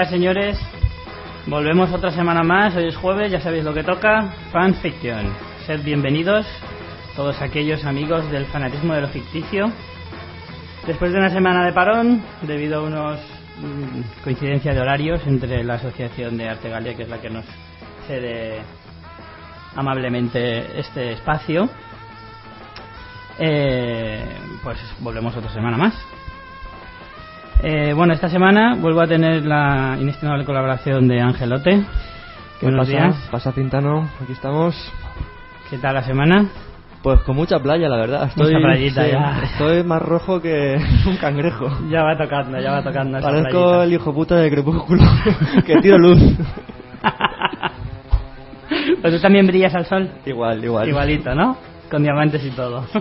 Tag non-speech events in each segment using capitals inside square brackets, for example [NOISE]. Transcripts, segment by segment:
Días, señores. Volvemos otra semana más. Hoy es jueves, ya sabéis lo que toca. Fanfiction. Sed bienvenidos, todos aquellos amigos del fanatismo de lo ficticio. Después de una semana de parón, debido a unos mm, coincidencia de horarios entre la Asociación de Arte Galia, que es la que nos cede amablemente este espacio, eh, pues volvemos otra semana más. Eh, bueno, esta semana vuelvo a tener la inestimable colaboración de Angelote. ¿Qué Buenos pasa? días. Pasa Pintano, aquí estamos. ¿Qué tal la semana? Pues con mucha playa, la verdad. Estoy, Mucha playita, sí, ya. estoy más rojo que [LAUGHS] un cangrejo. Ya va tocando, ya va tocando. esa Parezco playita. el hijo puta de Crepúsculo, [LAUGHS] que tiro luz. [LAUGHS] Pues tú también brillas al sol. igual, igual. Igualito, ¿no? Con diamantes y todo. Sí.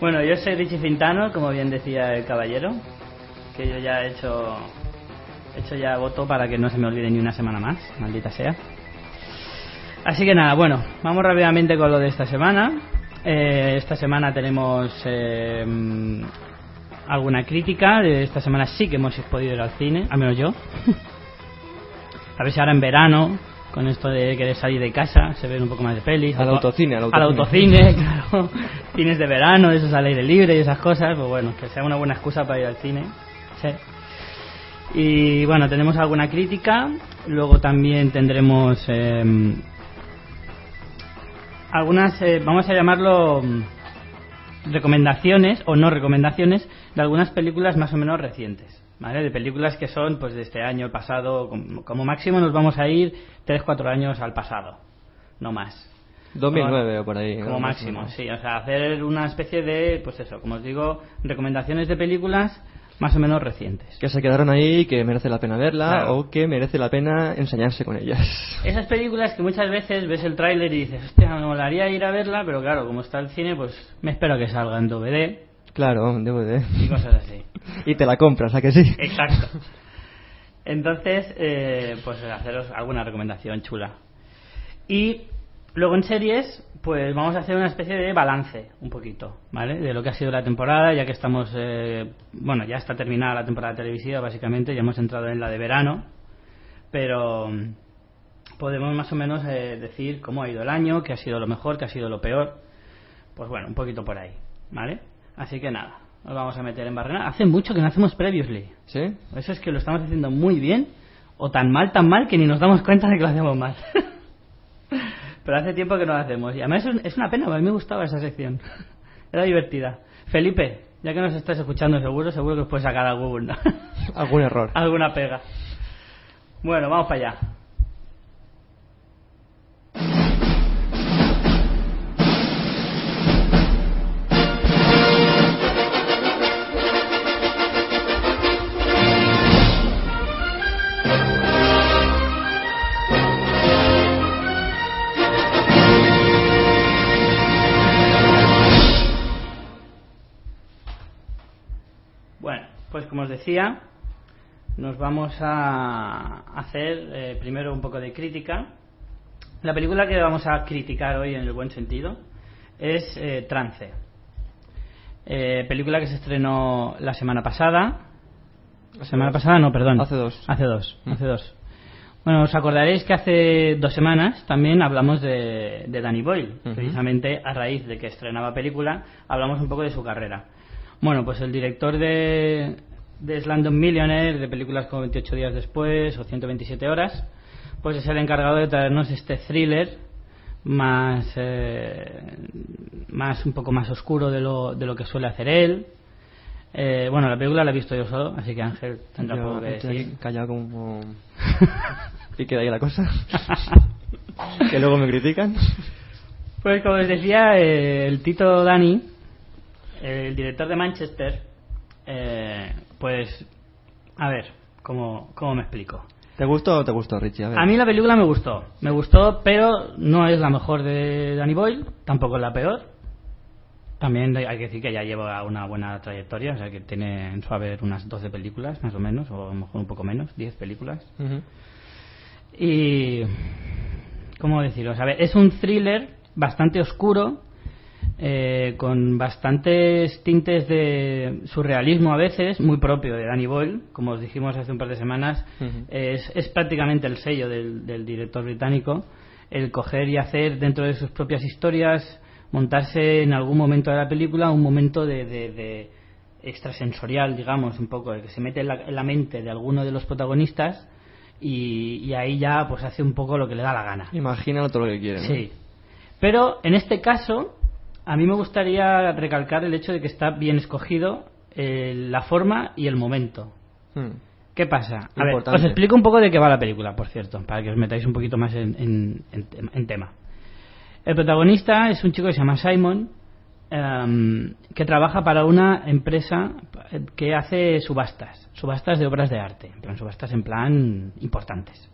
Bueno, yo soy Richie Fintano, como bien decía el caballero, que yo ya he hecho, he hecho ya voto para que no se me olvide ni una semana más, maldita sea. Así que nada, bueno, vamos rápidamente con lo de esta semana. Eh, esta semana tenemos eh, mm, alguna crítica. De esta semana sí que hemos podido ir al cine, al menos yo. [LAUGHS] A ver si ahora en verano, con esto de querer salir de casa, se ven un poco más de pelis. Al autocine, al autocine. autocine, [LAUGHS] claro. Cines de verano, esos al aire libre y esas cosas. Pues bueno, que sea una buena excusa para ir al cine. Sí. Y bueno, tenemos alguna crítica. Luego también tendremos eh, algunas, eh, vamos a llamarlo mm, recomendaciones o no recomendaciones de algunas películas más o menos recientes. ¿Vale? De películas que son pues de este año, el pasado, como, como máximo nos vamos a ir 3-4 años al pasado, no más. 2009 o por ahí. Como máximo, sí. O sea, hacer una especie de, pues eso, como os digo, recomendaciones de películas más o menos recientes. Que se quedaron ahí, que merece la pena verla Claro. o que merece la pena enseñarse con ellas. [LAUGHS] Esas películas que muchas veces ves el tráiler y dices, hostia, me molaría ir a verla, pero claro, como está el cine, pues me espero a que salga en DVD Claro, DVD. y cosas así. [LAUGHS] Y te la compras, ¿a que sí? Exacto. [LAUGHS] Entonces, eh, pues haceros alguna recomendación chula. Y luego en series, pues vamos a hacer una especie de balance, un poquito, ¿vale? De lo que ha sido la temporada, ya que estamos, eh, bueno, ya está terminada la temporada televisiva, básicamente, ya hemos entrado en la de verano, pero mm, podemos más o menos eh, decir cómo ha ido el año, qué ha sido lo mejor, qué ha sido lo peor, pues bueno, un poquito por ahí, ¿vale? Así que nada, nos vamos a meter en barrena. Hace mucho que no hacemos previously. ¿Sí? Eso es que lo estamos haciendo muy bien o tan mal, tan mal que ni nos damos cuenta de que lo hacemos mal. [LAUGHS] Pero hace tiempo que no lo hacemos. Y además es, es una pena, a mí me gustaba esa sección. [LAUGHS] Era divertida. Felipe, ya que nos estás escuchando seguro, seguro que os puedes sacar algún, [LAUGHS] Algún error. alguna pega. Bueno, vamos para allá. Decía, nos vamos a hacer eh, primero un poco de crítica. La película que vamos a criticar hoy en el buen sentido es eh, Trance. Eh, película que se estrenó la semana pasada. La semana pasada, no, perdón. Hace dos. Hace dos, Mm. hace dos. Bueno, os acordaréis que hace dos semanas también hablamos de, de Danny Boyle. Precisamente a raíz de que estrenaba película, hablamos un poco de su carrera. Bueno, pues el director de, de Slandon Millionaire, de películas como 28 días después o 127 horas, pues es el encargado de traernos este thriller más, eh, más un poco más oscuro de lo, de lo que suele hacer él. Eh, bueno, la película la he visto yo solo, así que Ángel tendrá Yo poco que estoy decir. callado como... [LAUGHS] y queda ahí la cosa. [LAUGHS] que luego me critican. Pues como les decía, eh, el Tito Dani, el director de Manchester, eh, pues, a ver, ¿cómo, ¿cómo me explico? ¿Te gustó o te gustó, Richie? A, ver. A mí la película me gustó, me gustó, pero no es la mejor de Danny Boyle, tampoco es la peor. También hay que decir que ya lleva una buena trayectoria, o sea que tiene en su haber unas 12 películas, más o menos, o a lo mejor un poco menos, 10 películas. Y. ¿Cómo deciros? A ver, es un thriller bastante oscuro, eh, con bastantes tintes de surrealismo a veces, muy propio de Danny Boyle, como os dijimos hace un par de semanas, es, es prácticamente el sello del, del director británico, el coger y hacer dentro de sus propias historias, montarse en algún momento de la película un momento de, de- de extrasensorial, digamos, un poco, de que se mete en la, en la mente de alguno de los protagonistas y, y ahí ya pues hace un poco lo que le da la gana. Imagina todo lo que quieren. ¿no? Sí. Pero en este caso, a mí me gustaría recalcar el hecho de que está bien escogido eh, la forma y el momento. Hmm. ¿Qué pasa? A ver, os explico un poco de qué va la película, por cierto, para que os metáis un poquito más en, en- en tem- en tema. El protagonista es un chico que se llama Simon, em, que trabaja para una empresa que hace subastas, subastas de obras de arte, en plan subastas en plan importantes.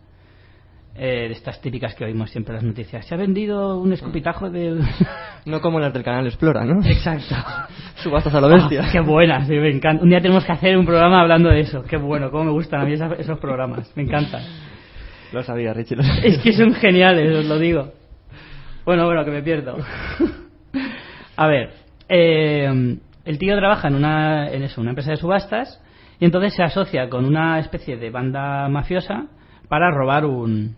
Eh, de estas típicas que oímos siempre en las noticias. Se ha vendido un escupitajo de... [LAUGHS] No como las del canal Explora, ¿no? Exacto. [LAUGHS] Subastas a lo bestia. Ah, qué buenas, me encanta. Un día tenemos que hacer un programa hablando de eso. Qué bueno, cómo me gustan a mí esos programas. Me encantan. Lo sabía, Richie. Lo sabía. Es que son geniales, os lo digo. Bueno, bueno, que me pierdo. [LAUGHS] A ver, eh, el tío trabaja en una, en eso, una empresa de subastas y entonces se asocia con una especie de banda mafiosa para robar un,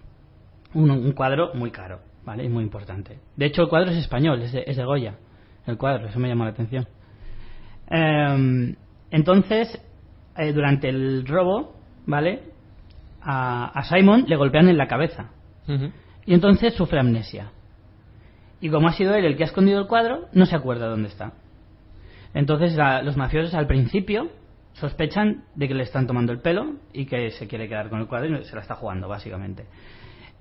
un, un cuadro muy caro, ¿vale? Y muy importante. De hecho, el cuadro es español, es de, es de Goya. El cuadro, eso me llamó la atención. Eh, entonces, eh, durante el robo, ¿vale? A, a Simon le golpean en la cabeza. Y entonces sufre amnesia. Y como ha sido él el que ha escondido el cuadro, no se acuerda dónde está. Entonces la- los mafiosos al principio sospechan de que le están tomando el pelo y que se quiere quedar con el cuadro y se la está jugando, básicamente.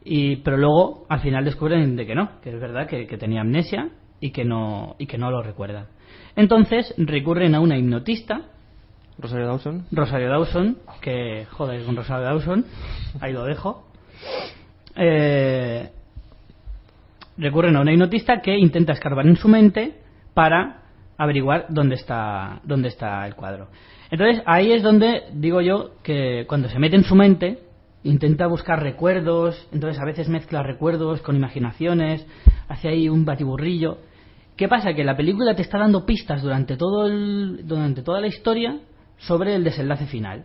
Y, pero luego al final descubren de que no, que es verdad que, que tenía amnesia y que, no, y que no lo recuerda. Entonces recurren a una hipnotista Rosario Dawson. Rosario Dawson, que joder con Rosario Dawson, ahí lo dejo. Eh, recurren a una hipnotista que intenta escarbar en su mente para averiguar dónde está dónde está el cuadro. Entonces ahí es donde digo yo que cuando se mete en su mente intenta buscar recuerdos, entonces a veces mezcla recuerdos con imaginaciones, hace ahí un batiburrillo. ¿Qué pasa? Que la película te está dando pistas durante todo el, durante toda la historia sobre el desenlace final.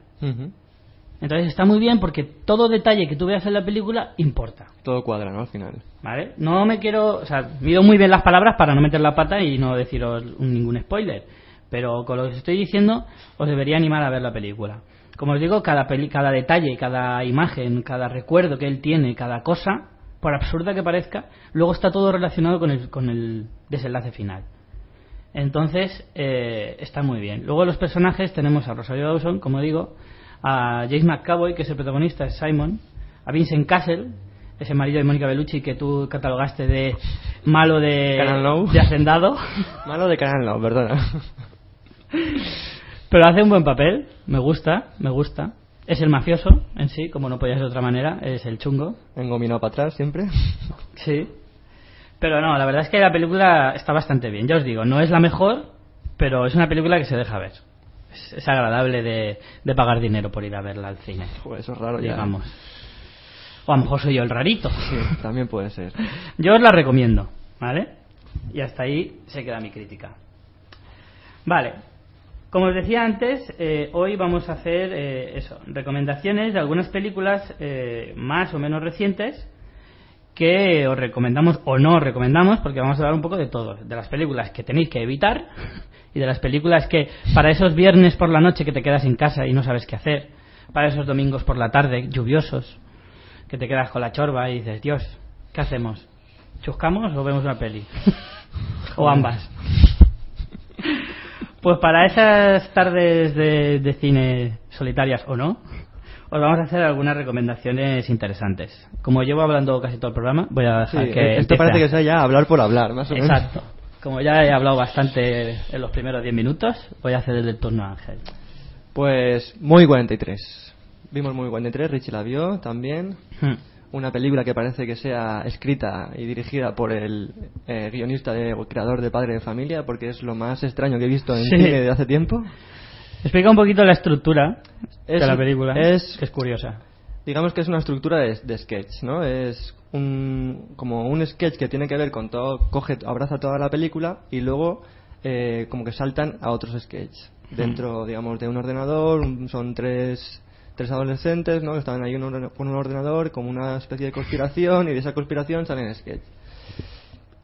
Entonces está muy bien porque todo detalle que tú veas en la película importa. Todo cuadra, ¿no? Al final. ¿Vale? No me quiero. O sea, mido muy bien las palabras para no meter la pata y no deciros ningún spoiler. Pero con lo que os estoy diciendo, os debería animar a ver la película. Como os digo, cada, peli- cada detalle, cada imagen, cada recuerdo que él tiene, cada cosa, por absurda que parezca, luego está todo relacionado con el, con el desenlace final. Entonces, eh, está muy bien. Luego los personajes tenemos a Rosario Dawson, como digo, a James McAvoy, que es el protagonista, es Simon, a Vincent Castle, ese marido de Mónica Bellucci que tú catalogaste de malo de, de hacendado, [LAUGHS] Malo de canal, no, perdona. [LAUGHS] pero hace un buen papel, me gusta, me gusta. Es el mafioso en sí, como no podía ser de otra manera, es el chungo, Engominado para atrás siempre. [LAUGHS] Sí. Pero no, la verdad es que la película está bastante bien. Ya os digo, no es la mejor, pero es una película que se deja ver. Es, es agradable de, de pagar dinero por ir a verla al cine, Joder, eso es raro ya. digamos. O a lo mejor soy yo el rarito. Sí, también puede ser. [LAUGHS] Yo os la recomiendo, ¿vale? Y hasta ahí se queda mi crítica. Vale. Como os decía antes, eh, hoy vamos a hacer eh, eso, recomendaciones de algunas películas eh, más o menos recientes que os recomendamos o no os recomendamos, porque vamos a hablar un poco de todo, de las películas que tenéis que evitar y de las películas que para esos viernes por la noche que te quedas en casa y no sabes qué hacer, para esos domingos por la tarde lluviosos, que te quedas con la chorba y dices, Dios, ¿qué hacemos? ¿Chuscamos o vemos una peli? [LAUGHS] o ambas. Pues para esas tardes de, de cine solitarias o no, os vamos a hacer algunas recomendaciones interesantes. Como llevo hablando casi todo el programa, voy a dejar Sí, que. esto empiece parece que sea ya hablar por hablar, más o menos. Exacto. Como ya he hablado bastante en los primeros 10 minutos, voy a hacer el turno a Ángel. Pues Muy 43. Vimos Muy 43, Richie la vio también. Hmm. Una película que parece que sea escrita y dirigida por el eh, guionista de, o creador de Padre de Familia, porque es lo más extraño que he visto en Sí. cine de hace tiempo. Explica un poquito la estructura Es- de la película, es- que es curiosa. Digamos que es una estructura de, de sketch, ¿no? Es un, como un sketch que tiene que ver con todo, coge, abraza toda la película y luego eh, como que saltan a otros sketches. Dentro, digamos, de un ordenador, son tres, tres adolescentes, ¿no? Que están ahí con un ordenador, como una especie de conspiración y de esa conspiración salen sketches.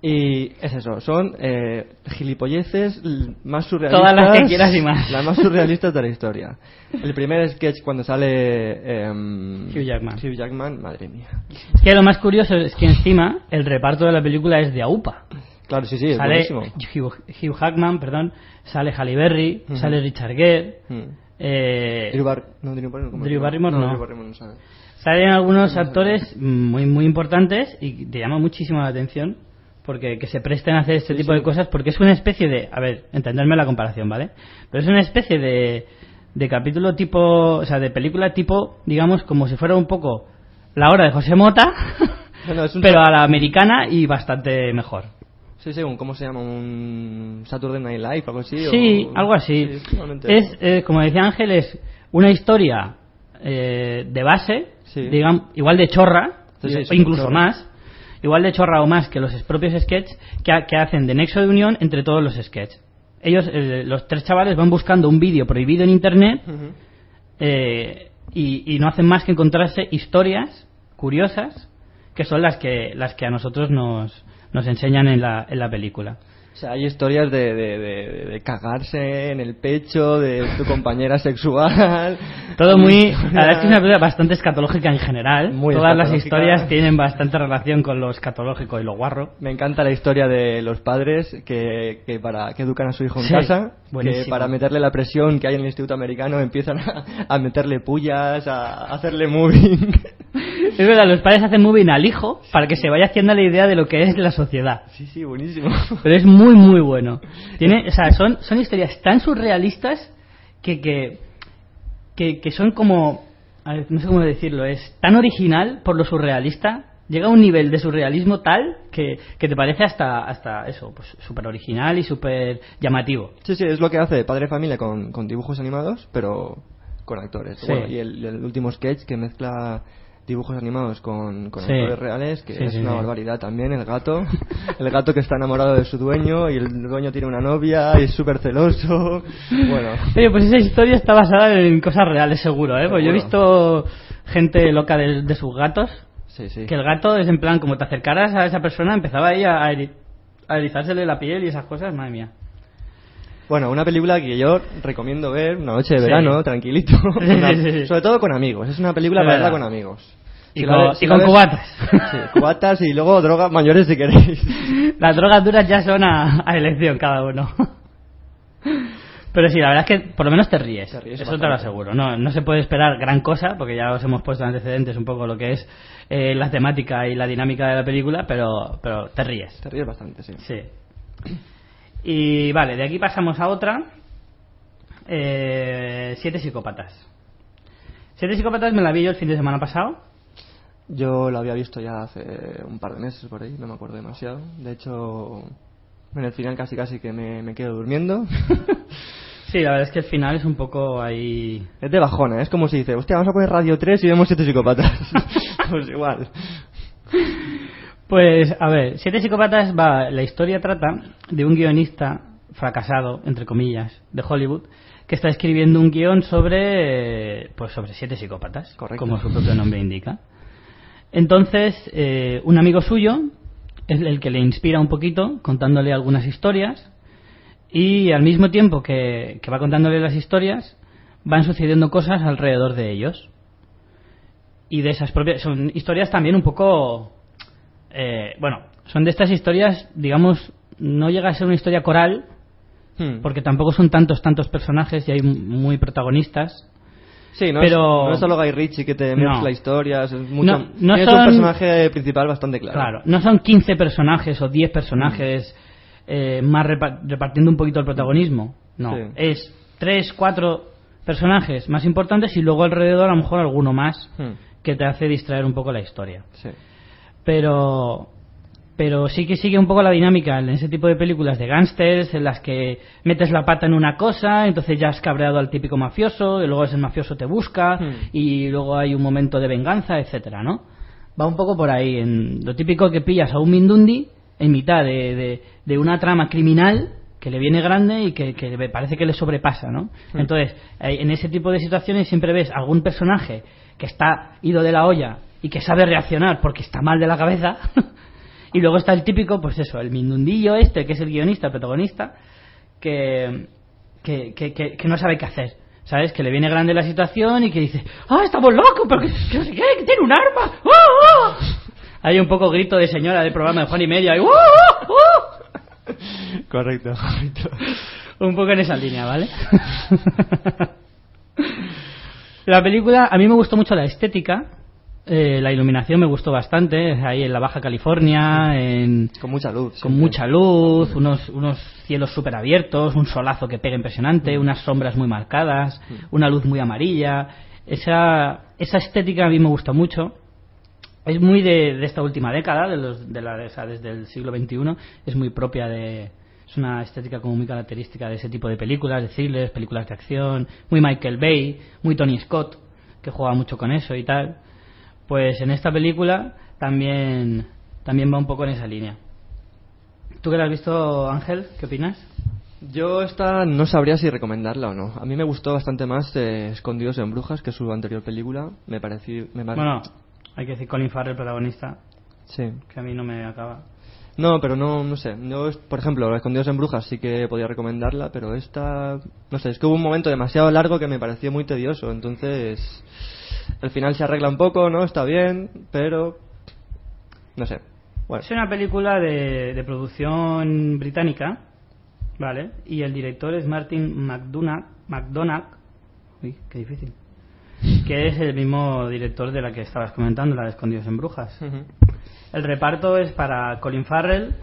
Y es eso, son eh, gilipolleces más surrealistas. Todas las que quieras y más. Las más surrealistas de la historia. El primer sketch cuando sale em, Hugh Jackman. Hugh Jackman, madre mía. Es que lo más curioso es que encima el reparto de la película es de AUPA. Claro, sí, sí, es sale buenísimo. Hugh, Hugh Jackman, perdón, sale Halle Berry, sale Richard Gere, Mm. Eh, Drew, Bar- no, Drew Barrymore, no. Drew Barrymore no sabe. Salen algunos actores muy muy importantes y te llama muchísimo la atención porque que se presten a hacer este Sí, tipo sí. de cosas porque es una especie de, a ver, entenderme la comparación, ¿vale? Pero es una especie de, de capítulo tipo, o sea, de película tipo, digamos, como si fuera un poco la hora de José Mota, [LAUGHS] pero a la americana y bastante mejor. Sí, sí, un, ¿cómo se llama? ¿Un Saturday Night Live algo así? Sí, o- algo así. Sí, es, eh, como decía Ángel, es una historia eh, de base, Sí. digamos, igual de chorra, sí, incluso chorra. más, igual de chorra o más que los propios sketches que, que hacen de nexo de unión entre todos los sketches. Ellos, eh, los tres chavales, van buscando un vídeo prohibido en internet eh, y, y no hacen más que encontrarse historias curiosas que son las que las que a nosotros nos, nos enseñan en la, en la película. O sea, hay historias de, de, de- de cagarse en el pecho de tu compañera sexual. [LAUGHS] Todo muy. [LAUGHS] La verdad es que es una película bastante escatológica en general. Muy Todas las historias tienen bastante relación con lo escatológico y lo guarro. Me encanta la historia de los padres que, que para que educan a su hijo en Sí, casa, que buenísimo. para meterle la presión que hay en el instituto americano empiezan a, a meterle pullas, a hacerle moving. [LAUGHS] Es verdad, los padres hacen moving al hijo para que se vaya haciendo la idea de lo que es la sociedad. sí, sí, buenísimo. [LAUGHS] Pero es muy, muy bueno. Tiene, o sea, son, son historias tan surrealistas que, que, que, que son como. a ver, no sé cómo decirlo, es tan original por lo surrealista. Llega a un nivel de surrealismo tal que, que te parece hasta, hasta eso, pues súper original y súper llamativo. Sí, sí, es lo que hace Padre Familia con, con dibujos animados, pero con actores. Sí. Bueno, y el, el último sketch que mezcla dibujos animados con, con Sí. actores reales, que Sí, es sí, una barbaridad también, el gato. [LAUGHS] el gato que está enamorado de su dueño y el dueño tiene una novia y es súper celoso. [LAUGHS] Bueno, Oye, pues esa historia está basada en cosas reales, seguro, ¿eh? Pues yo he visto gente loca de, de sus gatos, que el gato es en plan, como te acercaras a esa persona, empezaba ahí a, a erizársele la piel y esas cosas, madre mía. Bueno, una película que yo recomiendo ver una noche de Sí. verano, [LAUGHS] tranquilito. [LAUGHS] Una-. Sobre todo con amigos. Es una película para verla con amigos. Y Si con- ves- y con cubatas. Sí, cubatas y luego drogas mayores si queréis. [LAUGHS] Las drogas duras ya son a, a elección cada uno. Pero sí, la verdad es que por lo menos te ríes. Te ríes Eso te lo aseguro. No, no se puede esperar gran cosa, porque ya os hemos puesto antecedentes un poco lo que es eh, la temática y la dinámica de la película, pero, pero te ríes. Te ríes bastante, sí. Sí. Y vale, de aquí pasamos a otra. Eh, siete psicópatas. Siete psicópatas me la vi yo el fin de semana pasado. Yo lo había visto ya hace un par de meses por ahí, no me acuerdo demasiado. De hecho, en el final casi casi que me, me quedo durmiendo. [LAUGHS] Sí, la verdad es que el final es un poco ahí. es de bajona, es como si dice, hostia, vamos a poner Radio 3 y vemos siete psicópatas. [LAUGHS] pues igual. [LAUGHS] Pues, a ver, Siete psicópatas va. La historia trata de un guionista fracasado, entre comillas, de Hollywood, que está escribiendo un guion sobre. Pues sobre siete psicópatas, Correcto. como su propio nombre indica. Entonces, eh, un amigo suyo es el que le inspira un poquito, contándole algunas historias, y al mismo tiempo que, que va contándole las historias, van sucediendo cosas alrededor de ellos. Y de esas propias. Son historias también un poco. Eh, bueno, son de estas historias, digamos, no llega a ser una historia coral, Hmm. porque tampoco son tantos, tantos personajes y hay muy protagonistas. Sí, no, pero- es, no es solo Guy Ritchie que te No. mezcla historias, es mucho, No- no son- un personaje principal bastante claro. Claro, no son 15 personajes o 10 personajes eh, más repa- repartiendo un poquito el protagonismo. No, Sí. es 3, 4 personajes más importantes y luego alrededor a lo mejor alguno más Hmm, que te hace distraer un poco la historia. sí. Pero pero sí que sigue un poco la dinámica en ese tipo de películas de gángsters en las que metes la pata en una cosa, entonces ya has cabreado al típico mafioso, y luego ese mafioso te busca Hmm. y luego hay un momento de venganza, etcétera, ¿no? Va un poco por ahí, en lo típico que pillas a un Mindundi en mitad de, de- de una trama criminal que le viene grande y que, que le parece que le sobrepasa, ¿no? Hmm. Entonces, eh, en ese tipo de situaciones siempre ves algún personaje que está ido de la olla y que sabe reaccionar porque está mal de la cabeza. [LAUGHS] y luego está el típico, pues eso, el mindundillo este, que es el guionista, el protagonista, que, que, que, que- no sabe qué hacer. ¿Sabes? Que le viene grande la situación y que dice, ¡ah, estamos locos! ¡Pero que, que no sé qué! ¡Que tiene un arma! ¡Ah, ah!". Hay un poco grito de señora del programa de Juan y Media. y, "Ah, ah, ah". Correcto, correcto. Un poco en esa línea, ¿vale? [LAUGHS] la película, a mí me gustó mucho la estética, eh, la iluminación me gustó bastante, ahí en la Baja California, en, Con mucha luz. con siempre. mucha luz, unos, unos cielos súper abiertos, un solazo que pega impresionante, unas sombras muy marcadas, una luz muy amarilla. Esa, esa estética a mí me gusta mucho. Es muy de, de esta última década, de los, de la, o sea, desde el siglo XXI, es muy propia de... Es una estética como muy característica de ese tipo de películas, de thrillers, películas de acción, muy Michael Bay, muy Tony Scott, que juega mucho con eso y tal. Pues en esta película también, también va un poco en esa línea. ¿Tú que la has visto, Ángel? ¿Qué opinas? Yo esta no sabría si recomendarla o no. A mí me gustó bastante más eh, Escondidos en Brujas, que su anterior película. Me pareció... Me pare- Bueno, hay que decir Colin Farrell, protagonista, Sí. que a mí no me acaba. No, pero no, no sé. Yo, por ejemplo, Escondidos en Brujas sí que podía recomendarla, pero esta... No sé, es que hubo un momento demasiado largo que me pareció muy tedioso. Entonces, el final se arregla un poco, ¿no? Está bien, pero... No sé. Bueno, Es una película de, de producción británica, ¿vale? Y el director es Martin McDonagh, McDonagh uy, qué difícil, que es el mismo director de la que estabas comentando, la de Escondidos en Brujas. El reparto es para Colin Farrell,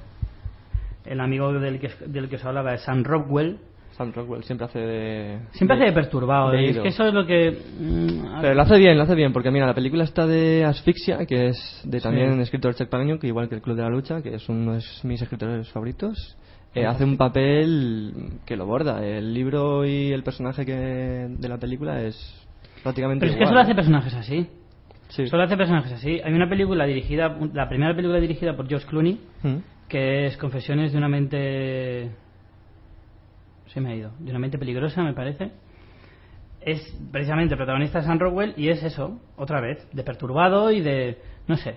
el amigo del que, del que os hablaba es Sam Rockwell, Sam Rockwell siempre hace de... siempre de- hace de perturbado, de es que eso es lo que... mm, Pero lo hace bien, lo hace bien, porque mira, la película está de Asfixia, que es de Sí. también escritor Chuck Palahniuk, que igual que el Club de la Lucha, que es uno de mis escritores favoritos. Eh, hace un papel que lo borda. El libro y el personaje que de la película es prácticamente Pero es que solo hace personajes así. Sí. Solo hace personajes así. Hay una película dirigida, la primera película dirigida por George Clooney, Mm. que es Confesiones de una mente. Se me ha ido. De una mente peligrosa, me parece. Es precisamente el protagonista de Sam Rockwell y es eso, otra vez, de perturbado y de. no sé.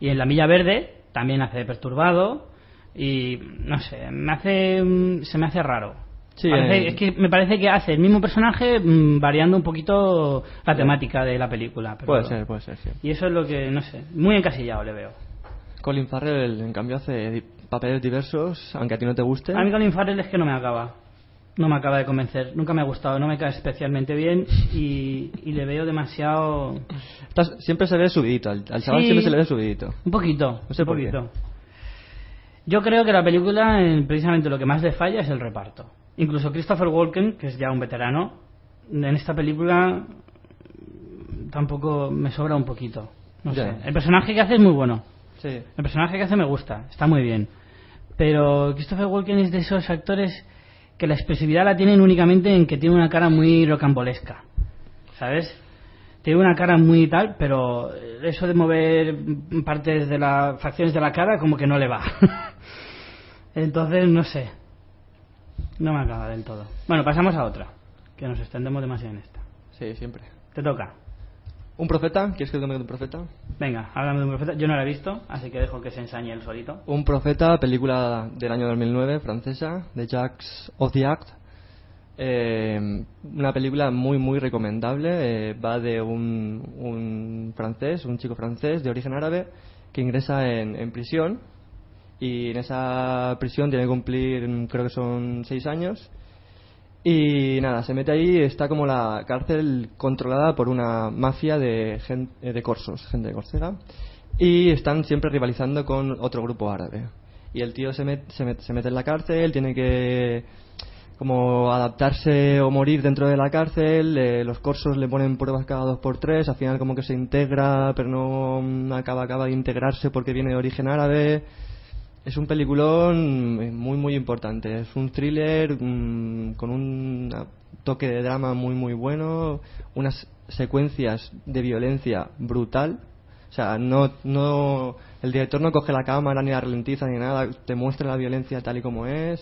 Y en La Milla Verde también hace de perturbado y. no sé, me hace. mm, se me hace raro. Sí, Parece- eh. Es que me parece que hace el mismo personaje mm, variando un poquito la temática de la película. pero- Puede ser, puede ser, sí. Y eso es lo que, no sé, muy encasillado le veo. Colin Farrell, en cambio, hace papeles diversos, aunque a ti no te guste. A mí Colin Farrell es que no me acaba. No me acaba de convencer. Nunca me ha gustado. No me cae especialmente bien y, y le veo demasiado... Estás- siempre se ve subidito, al, al chaval Sí. siempre se le ve subidito. Un poquito. No sé un qué. poquito. Yo creo que la película, precisamente lo que más le falla es el reparto. Incluso Christopher Walken, que es ya un veterano, en esta película tampoco me sobra un poquito. No sé. El personaje que hace es muy bueno. Sí. El personaje que hace me gusta, está muy bien. Pero Christopher Walken es de esos actores que la expresividad la tienen únicamente en que tiene una cara muy rocambolesca. ¿Sabes? Tiene una cara muy tal, pero eso de mover partes de las facciones de la cara como que no le va. [LAUGHS] Entonces, no sé. No me acaba del todo. Bueno, pasamos a otra, que nos extendemos demasiado en esta. Sí, siempre. Te toca. ¿Un profeta? ¿Quieres que te un profeta? Venga, háblame de un profeta. Yo no la he visto, así que dejo que se ensañe él solito. Un profeta, película del año 2009, francesa, de Jacques Audiact. Eh, una película muy, muy recomendable. Eh, va de un, francés, un chico francés de origen árabe, que ingresa en prisión y en esa prisión tiene que cumplir, creo que son seis años. Y nada, se mete ahí, está como la cárcel controlada por una mafia de, eh, de corsos, gente de Córcega, y están siempre rivalizando con otro grupo árabe. Y el tío se, met- se, met- se mete en la cárcel, tiene que como adaptarse o morir dentro de la cárcel, eh, los corsos le ponen pruebas cada dos por tres, al final como que se integra, pero no mm, acaba, acaba de integrarse porque viene de origen árabe. Es un peliculón eh, muy muy importante. Es un thriller mm, con un toque de drama muy muy bueno, unas secuencias de violencia brutal. O sea, no, no, el director no coge la cámara ni la ralentiza ni nada, te muestra la violencia tal y como es.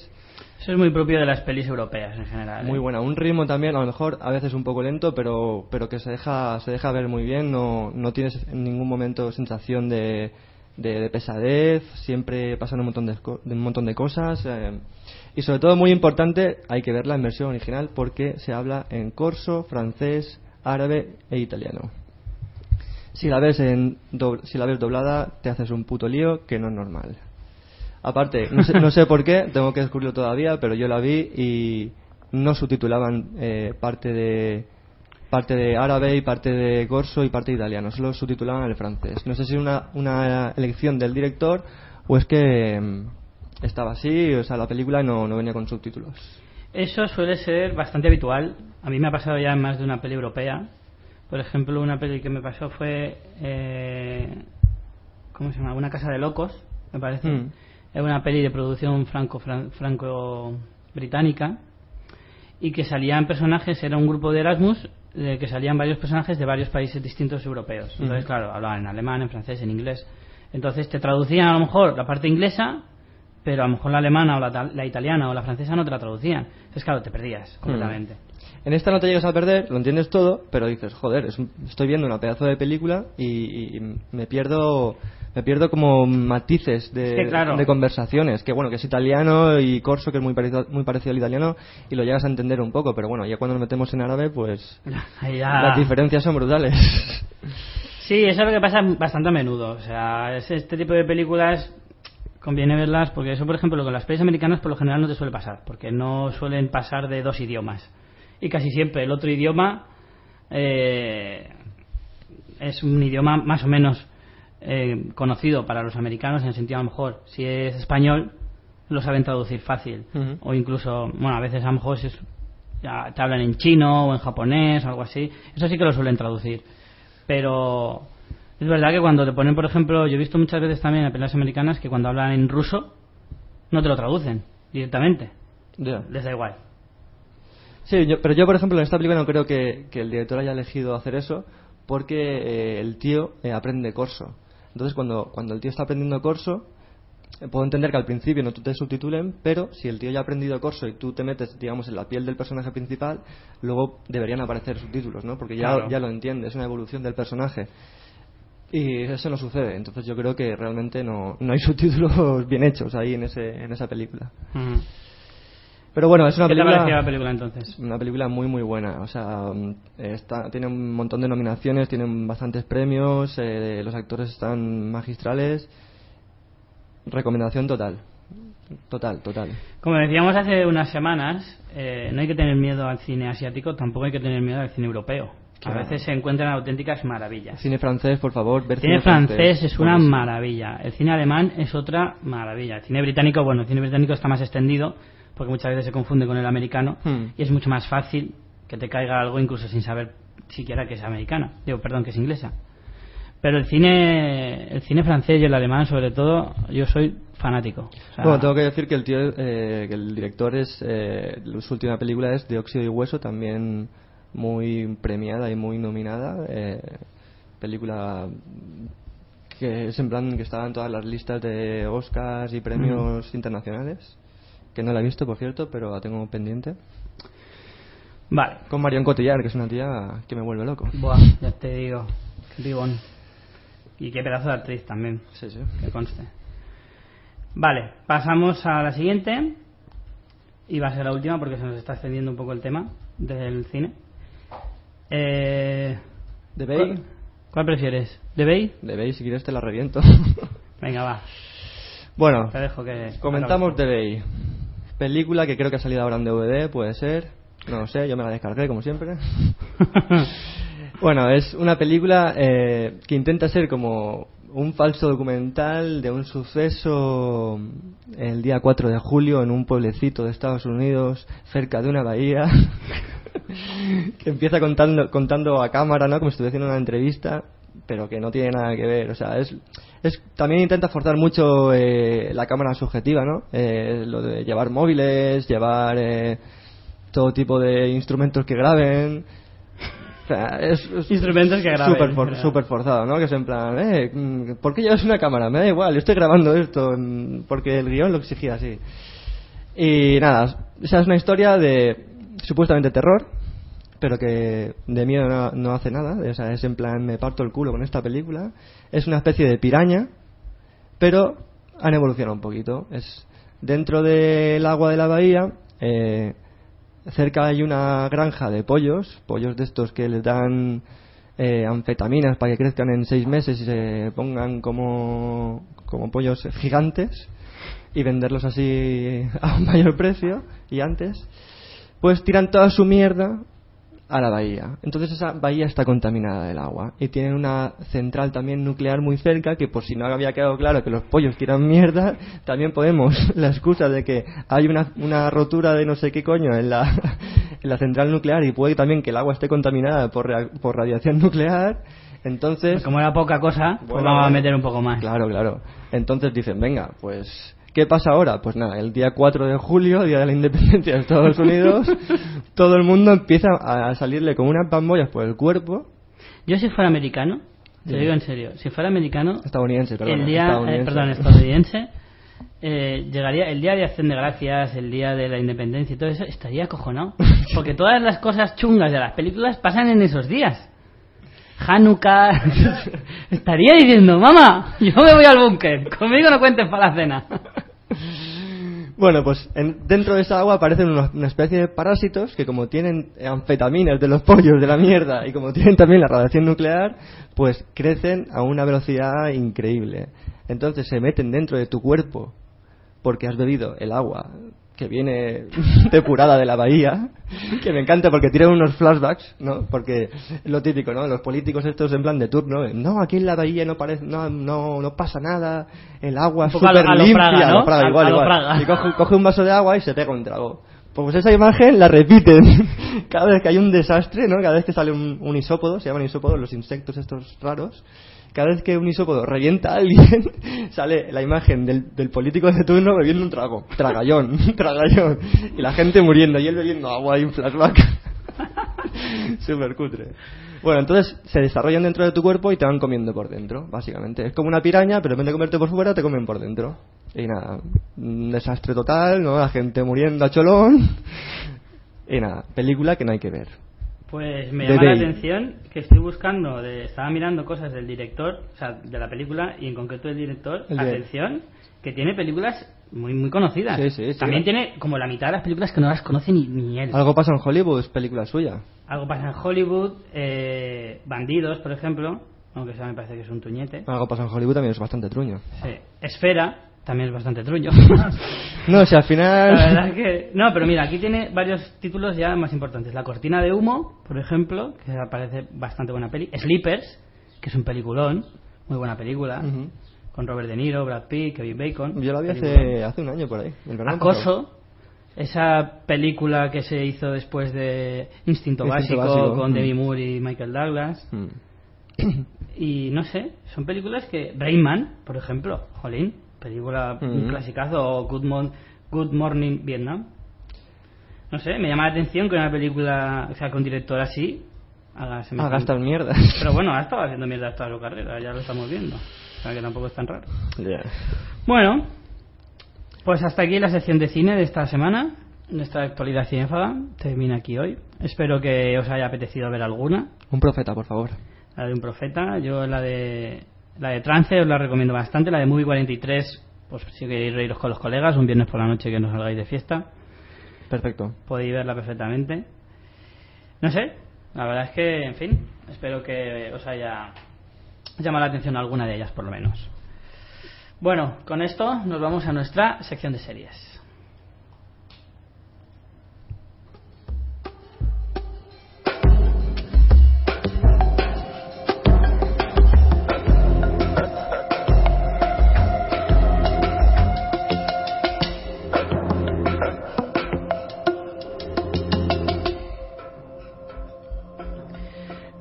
Eso es muy propio de las pelis europeas en general. ¿eh? Muy buena, un ritmo también, a lo mejor a veces un poco lento, pero, pero que se deja, se deja ver muy bien, no, no tienes en ningún momento sensación de, de, de pesadez, siempre pasan un montón de, de un montón de cosas. eh, y sobre todo, muy importante, hay que verla en versión original porque se habla en corso, francés, árabe e italiano. Si la ves en si la ves doblada, te haces un puto lío que no es normal. Aparte, no sé, no sé por qué, tengo que descubrirlo todavía, pero yo la vi y no subtitulaban eh, parte de parte de árabe y parte de corso y parte de italiano, solo subtitulaban el francés. No sé si es una, una elección del director o es que mm, estaba así, o sea, la película no, no venía con subtítulos. Eso suele ser bastante habitual. A mí me ha pasado ya en más de una peli europea. Por ejemplo, una peli que me pasó fue. Eh, ¿Cómo se llama? Una casa de locos, me parece. Mm. Es una peli de producción franco franco británica y que salían personajes, era un grupo de Erasmus de que salían varios personajes de varios países distintos europeos. Entonces, claro, hablaban en alemán, en francés, en inglés. Entonces te traducían a lo mejor la parte inglesa, pero a lo mejor la alemana o la, la italiana o la francesa no te la traducían. Entonces, claro, te perdías completamente. En esta no te llegas a perder, lo entiendes todo, pero dices, joder, es un- estoy viendo una pedazo de película y, y me pierdo me pierdo como matices de, Es que, claro. de conversaciones, que bueno, que es italiano y corso, que es muy parecido, muy parecido al italiano, y lo llegas a entender un poco, pero bueno, ya cuando nos metemos en árabe, pues [LAUGHS] ya- las diferencias son brutales. [LAUGHS] Sí, eso es lo que pasa bastante a menudo. O sea, es este tipo de películas conviene verlas porque eso, por ejemplo, con las pelis americanas por lo general no te suele pasar, porque no suelen pasar de dos idiomas. Y casi siempre el otro idioma eh, es un idioma más o menos eh, conocido para los americanos en el sentido a lo mejor si es español lo saben traducir fácil. O incluso bueno a veces a lo mejor si es- ya te hablan en chino o en japonés o algo así. Eso sí que lo suelen traducir. Pero es verdad que cuando te ponen por ejemplo yo he visto muchas veces también en pelas americanas que cuando hablan en ruso no te lo traducen directamente. Les da igual. Sí, yo- pero yo, por ejemplo, en esta película no creo que, que el director haya elegido hacer eso porque eh, el tío eh, aprende corso. Entonces, cuando, cuando el tío está aprendiendo corso, eh, puedo entender que al principio no te subtitulen, pero si el tío ya ha aprendido corso y tú te metes, digamos, en la piel del personaje principal, luego deberían aparecer subtítulos, ¿no? Porque ya, Claro. ya lo entiendes, es una evolución del personaje. Y eso no sucede, entonces yo creo que realmente no, no hay [LAUGHS] subtítulos bien hechos ahí en, ese, en esa película. Pero bueno, es una ¿qué te película... pareció la película entonces? Una película muy muy buena, o sea, mm, está, tiene un montón de nominaciones, tiene bastantes premios, eh, los actores están magistrales. Recomendación total, total, total. Como decíamos hace unas semanas, eh, no hay que tener miedo al cine asiático, tampoco hay que tener miedo al cine europeo. Claro. A veces se encuentran auténticas maravillas. Cine francés, por favor, ver cine cine francés es una maravilla. El cine alemán es otra maravilla. El cine británico, bueno, el cine británico está más extendido porque muchas veces se confunde con el americano Hmm. y es mucho más fácil que te caiga algo incluso sin saber siquiera que es americana. Digo, perdón, que es inglesa. Pero el cine, el cine francés y el alemán, sobre todo, yo soy fanático. O sea, Bueno, tengo que decir que el tío, eh, que el director es, eh, su última película es De óxido y hueso, también muy premiada y muy nominada. eh, película que es en plan que estaba en todas las listas de Oscars y premios internacionales. Que no la he visto, por cierto, pero la tengo pendiente. Vale. Con Marion Cotillard, que es una tía que me vuelve loco. Buah, ya te digo. Qué. Y qué pedazo de actriz también, Sí, sí. que conste. Vale, pasamos a la siguiente. Y va a ser la última porque se nos está extendiendo un poco el tema del cine. Eh, ¿De Bay? ¿cuál, cuál prefieres? ¿De Bay? De Bay, si quieres te la reviento. Venga, va. bueno, Te dejo que. comentamos de Bay. Película que creo que ha salido ahora en DVD, puede ser. No lo sé, yo me la descargué como siempre. [LAUGHS] Bueno, es una película eh, que intenta ser como un falso documental de un suceso el día 4 de julio en un pueblecito de Estados Unidos, cerca de una bahía, [LAUGHS] que empieza contando, contando a cámara, ¿no? Como si estuviera haciendo una entrevista, pero que no tiene nada que ver. O sea, es, es también intenta forzar mucho eh, la cámara subjetiva, ¿no? Eh, lo de llevar móviles, llevar eh, todo tipo de instrumentos que graben. O sea, es, es Instrumentos que graben, Súper súper forzado, ¿no? Que es en plan, eh, mm, ¿por qué llevas una cámara? Me da igual, yo estoy grabando esto mm, porque el guion lo exigía así. Y nada, esa es una historia de supuestamente terror, pero que de miedo no, no hace nada. O sea, es en plan, me parto el culo con esta película. Es una especie de piraña, pero han evolucionado un poquito. Es dentro del agua de la bahía. eh, cerca hay una granja de pollos, pollos de estos que les dan eh, anfetaminas para que crezcan en seis meses y se pongan como, como pollos gigantes y venderlos así [LAUGHS] a un mayor precio y antes, pues tiran toda su mierda a la bahía. Entonces esa bahía está contaminada del agua y tienen una central también nuclear muy cerca que por si no había quedado claro que los pollos tiran mierda, también podemos [LAUGHS] la excusa de que hay una, una rotura de no sé qué coño en la, [LAUGHS] en la central nuclear y puede también que el agua esté contaminada por, por radiación [LAUGHS] nuclear. Entonces, Como era poca cosa, pues vamos a bueno. meter un poco más. Claro, claro. Entonces dicen, venga, pues, ¿qué pasa ahora? Pues nada, el día 4 de julio, día de la independencia de Estados Unidos, [LAUGHS] todo el mundo empieza a salirle como unas bambollas por el cuerpo. Yo si fuera americano, te Dime. digo en serio, si fuera americano, Estadounidense, perdón. el día, eh, estadounidense. perdón, estadounidense, eh, llegaría el día de acción de gracias, el día de la independencia y todo eso, estaría acojonado. [LAUGHS] Porque todas las cosas chungas de las películas pasan en esos días. Hanukkah, [LAUGHS] estaría diciendo, mamá, yo me voy al búnker, conmigo no cuentes para la cena. Bueno, pues en- dentro de esa agua aparecen unos- una especie de parásitos que como tienen anfetaminas de los pollos de la mierda y como tienen también la radiación nuclear, pues crecen a una velocidad increíble. Entonces se meten dentro de tu cuerpo porque has bebido el agua que viene [LAUGHS] depurada de la bahía, que me encanta porque tienen unos flashbacks, ¿no? Porque es lo típico, ¿no? Los políticos estos en plan de turno, no, aquí en la bahía no parece, no, no, no pasa nada, el agua es súper limpia, ¿no? lo Fraga, A- igual. Y coge, coge un vaso de agua y se pega un trago. Pues esa [LAUGHS] imagen la repiten [LAUGHS] cada vez que hay un desastre, ¿no? Cada vez que sale un, un isópodo, se llaman isópodos los insectos estos raros. Cada vez que un isópodo revienta a alguien, [LAUGHS] sale la imagen del, político de turno bebiendo un trago. Tragallón, [LAUGHS] tragallón. Y la gente muriendo y él bebiendo agua y un flashback. [LAUGHS] Súper cutre. Bueno, entonces se desarrollan dentro de tu cuerpo y te van comiendo por dentro, básicamente. Es como una piraña, pero en vez de comerte por fuera, te comen por dentro. Y nada, desastre total, ¿no? La gente muriendo a cholón. Y nada, película que no hay que ver. Pues me llama la atención que estoy buscando, de, estaba mirando cosas del director, o sea, de la película, y en concreto el director, El atención, que tiene películas muy muy conocidas. Sí, sí, sí. También tiene como la mitad de las películas que no las conoce ni, ni él. Algo pasa en Hollywood, es película suya. Algo pasa en Hollywood, eh, Bandidos, por ejemplo, aunque esa me parece que es un tuñete. Algo pasa en Hollywood también es bastante truño. Sí. Esfera, también es bastante truño. [LAUGHS] No, o sea, al final... La verdad es que... No, pero mira, aquí tiene varios títulos ya más importantes. La cortina de humo, por ejemplo, que parece bastante buena peli. Sleepers, que es un peliculón, muy buena película, Ujú. con Robert De Niro, Brad Pitt, Kevin Bacon. Yo la vi hace, hace un año por ahí. el. Acoso, esa película que se hizo después de Instinto, Instinto Básico, Básico, con mm. Demi Moore y Michael Douglas. Mm. Y no sé, son películas que. Rayman, por ejemplo, Jolín, película, un Mm. clasicazo, o Good, Mon- Good Morning Vietnam. No sé, me llama la atención que una película, o sea, que un director así haga Ah, semejante- gastas mierda. Pero bueno, ha estado haciendo mierda toda su carrera, ya lo estamos viendo. O sea, que tampoco es tan raro. Ya. Bueno, pues hasta aquí la sección de cine de esta semana. Nuestra actualidad cinéfaga termina aquí hoy. Espero que os haya apetecido ver alguna. Un profeta, por favor. La de un profeta, yo la de La de Trance os la recomiendo bastante. La de Movie 43, pues si queréis reíros con los colegas, un viernes por la noche que no salgáis de fiesta, Perfecto. podéis verla perfectamente. No sé, la verdad es que, en fin, espero que os haya llamado la atención alguna de ellas, por lo menos. Bueno, con esto nos vamos a nuestra sección de series.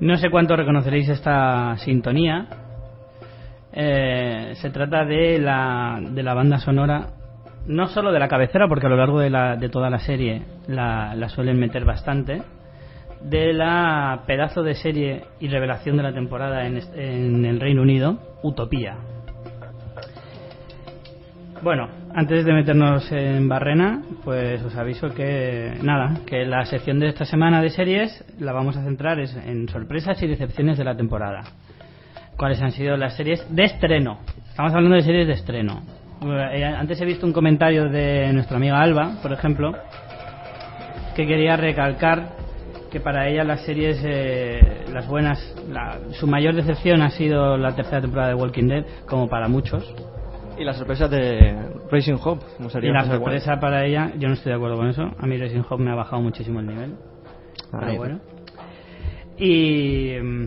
No sé cuánto reconoceréis esta sintonía. Eh, se trata de la, de la banda sonora, no solo de la cabecera, porque a lo largo de, la, de toda la serie la, la suelen meter bastante, de la pedazo de serie y revelación de la temporada en, el Reino Unido, Utopía. Bueno, antes de meternos en barrena, pues os aviso que nada, que la sección de esta semana de series la vamos a centrar en sorpresas y decepciones de la temporada. ¿Cuáles han sido las series de estreno? Estamos hablando de series de estreno. Eh, Antes he visto un comentario de nuestra amiga Alba, por ejemplo, que quería recalcar que para ella las series, eh, las buenas, la- su mayor decepción ha sido la tercera temporada de Walking Dead, como para muchos. Y la sorpresa de Racing Hope. como sería Y la sorpresa para ella, yo no estoy de acuerdo con eso. A mí Racing Hope me ha bajado muchísimo el nivel. Pero Ahí. bueno. Y. mm,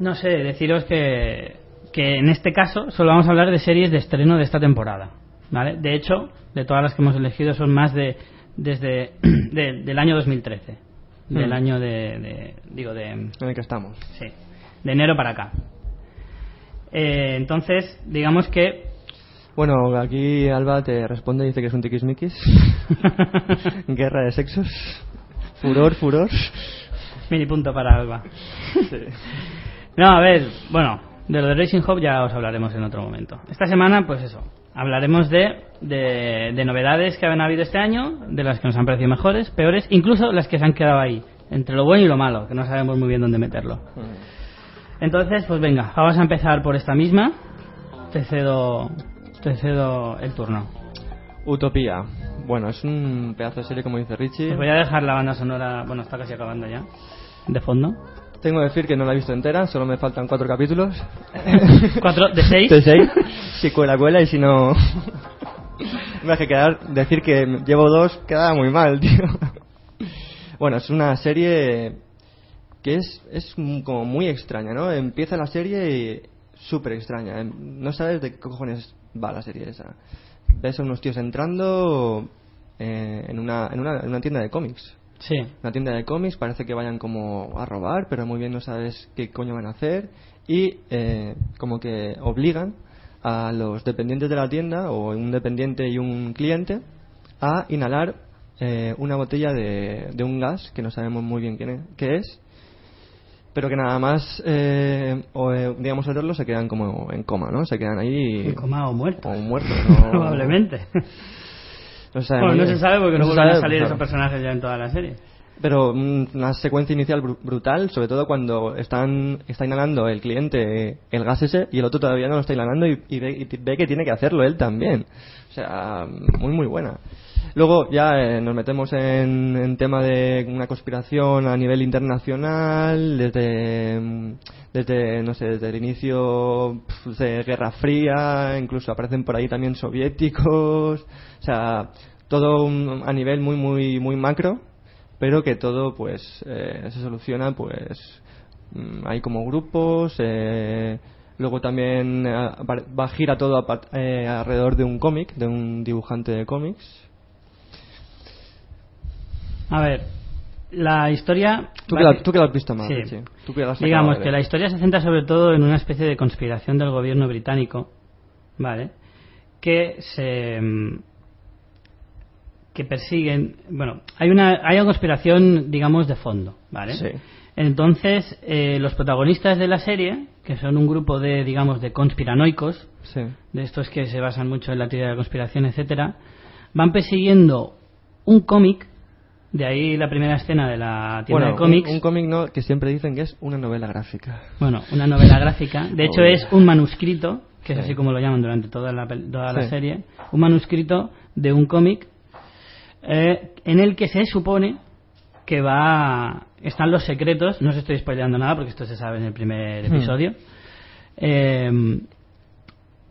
No sé, deciros que, que en este caso solo vamos a hablar de series de estreno de esta temporada. ¿Vale? De hecho, de todas las que hemos elegido son más de. desde. [CLEARS THROAT] de- del año 2013. Del Hmm. año de, de- digo, de. En el que estamos. Sí, de enero para acá. Eh, entonces, digamos que. Bueno, aquí Alba te responde y dice que es un tiquismiquis. [LAUGHS] Guerra de sexos. Furor, furor. Mini punto para Alba. No, a ver, bueno, de lo de Racing Hope ya os hablaremos en otro momento. Esta semana, pues eso, hablaremos de, de, de novedades que han habido este año, de las que nos han parecido mejores, peores, incluso las que se han quedado ahí, entre lo bueno y lo malo, que no sabemos muy bien dónde meterlo. Entonces, pues venga, vamos a empezar por esta misma. Te cedo, te cedo el turno. Utopía. Bueno, es un pedazo de serie, como dice Richie. Os voy a dejar la banda sonora, bueno, está casi acabando ya, de fondo. Tengo que decir que no la he visto entera, solo me faltan cuatro capítulos. [LAUGHS] ¿Cuatro de seis? De seis. [LAUGHS] Si cuela, cuela, y si no... [LAUGHS] me hace quedar, decir que llevo dos queda muy mal, tío. Bueno, es una serie que es, es como muy extraña, ¿no? Empieza la serie y súper extraña. ¿eh? No sabes de qué cojones va la serie esa. Ves a unos tíos entrando eh, en, una, en, una, en una tienda de cómics. Sí. Una tienda de cómics, parece que vayan como a robar, pero muy bien no sabes qué coño van a hacer. Y eh, como que obligan a los dependientes de la tienda, o un dependiente y un cliente, a inhalar eh, una botella de, de un gas que no sabemos muy bien quién es, qué es, pero que nada más, eh, o, eh, digamos, olerlo se quedan como en coma, ¿no? Se quedan ahí. En coma o muerto. O muertos, [LAUGHS] ¿no? Probablemente. [LAUGHS] No sabe Bueno, no se sabe porque no, se vuelven a salir esos personajes ya en toda la serie. Pero mm, una secuencia inicial bru- brutal, sobre todo cuando están está inhalando el cliente el gas ese y el otro todavía no lo está inhalando y, y ve, y ve que tiene que hacerlo él también. O sea, muy muy buena. Luego ya eh, nos metemos en, en tema de una conspiración a nivel internacional, desde, mm, desde no sé, desde el inicio de Guerra Fría, incluso aparecen por ahí también soviéticos, o sea, todo un- a nivel muy muy muy macro pero que todo pues eh, se soluciona pues mm, hay como grupos eh, luego también eh, va gira todo a eh, alrededor de un cómic de un dibujante de cómics A ver, la historia... tú que, la, tú que la has visto más Sí. Tú que la has Digamos que la historia se centra sobre todo en una especie de conspiración del gobierno británico, ¿vale? Que se... mm, que persiguen... Bueno, hay una, hay una conspiración, digamos, de fondo, ¿vale? Sí. Entonces, eh, los protagonistas de la serie, que son un grupo de, digamos, de conspiranoicos, sí de estos que se basan mucho en la teoría de la conspiración, etcétera, van persiguiendo un cómic De ahí la primera escena de la tienda Bueno, de cómics. un cómic no, que siempre dicen que es una novela gráfica. Bueno, una novela gráfica. De hecho, Oh. es un manuscrito, que es Sí. así como lo llaman durante toda la, toda la serie. Un manuscrito de un cómic eh, en el que se supone que va. Están los secretos. No os estoy spoileando nada porque esto se sabe en el primer Hmm. episodio. Eh,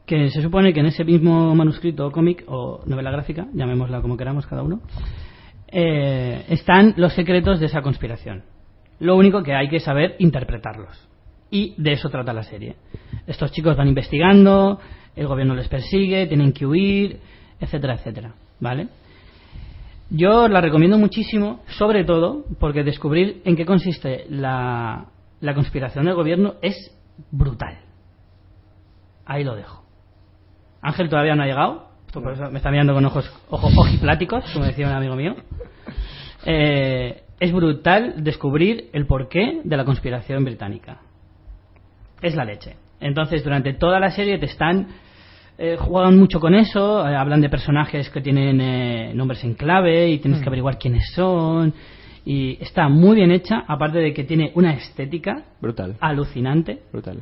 que se supone que en ese mismo manuscrito o cómic o novela gráfica, llamémosla como queramos cada uno, eh, están los secretos de esa conspiración. Lo único que hay que saber interpretarlos. Y de eso trata la serie. Estos chicos van investigando, el gobierno les persigue, tienen que huir, etcétera, etcétera. ¿Vale? Yo la recomiendo muchísimo, sobre todo porque descubrir en qué consiste la, la conspiración del gobierno es brutal. Ahí lo dejo. Ángel todavía no ha llegado, esto por eso me está mirando con ojos, ojos ojipláticos, como decía un amigo mío. Eh, es brutal descubrir el porqué de la conspiración británica. Es la leche. Entonces, durante toda la serie te están. eh, juegan mucho con eso, eh, hablan de personajes que tienen eh, nombres en clave y tienes que averiguar quiénes son. Y está muy bien hecha, aparte de que tiene una estética Brutal. alucinante, Brutal.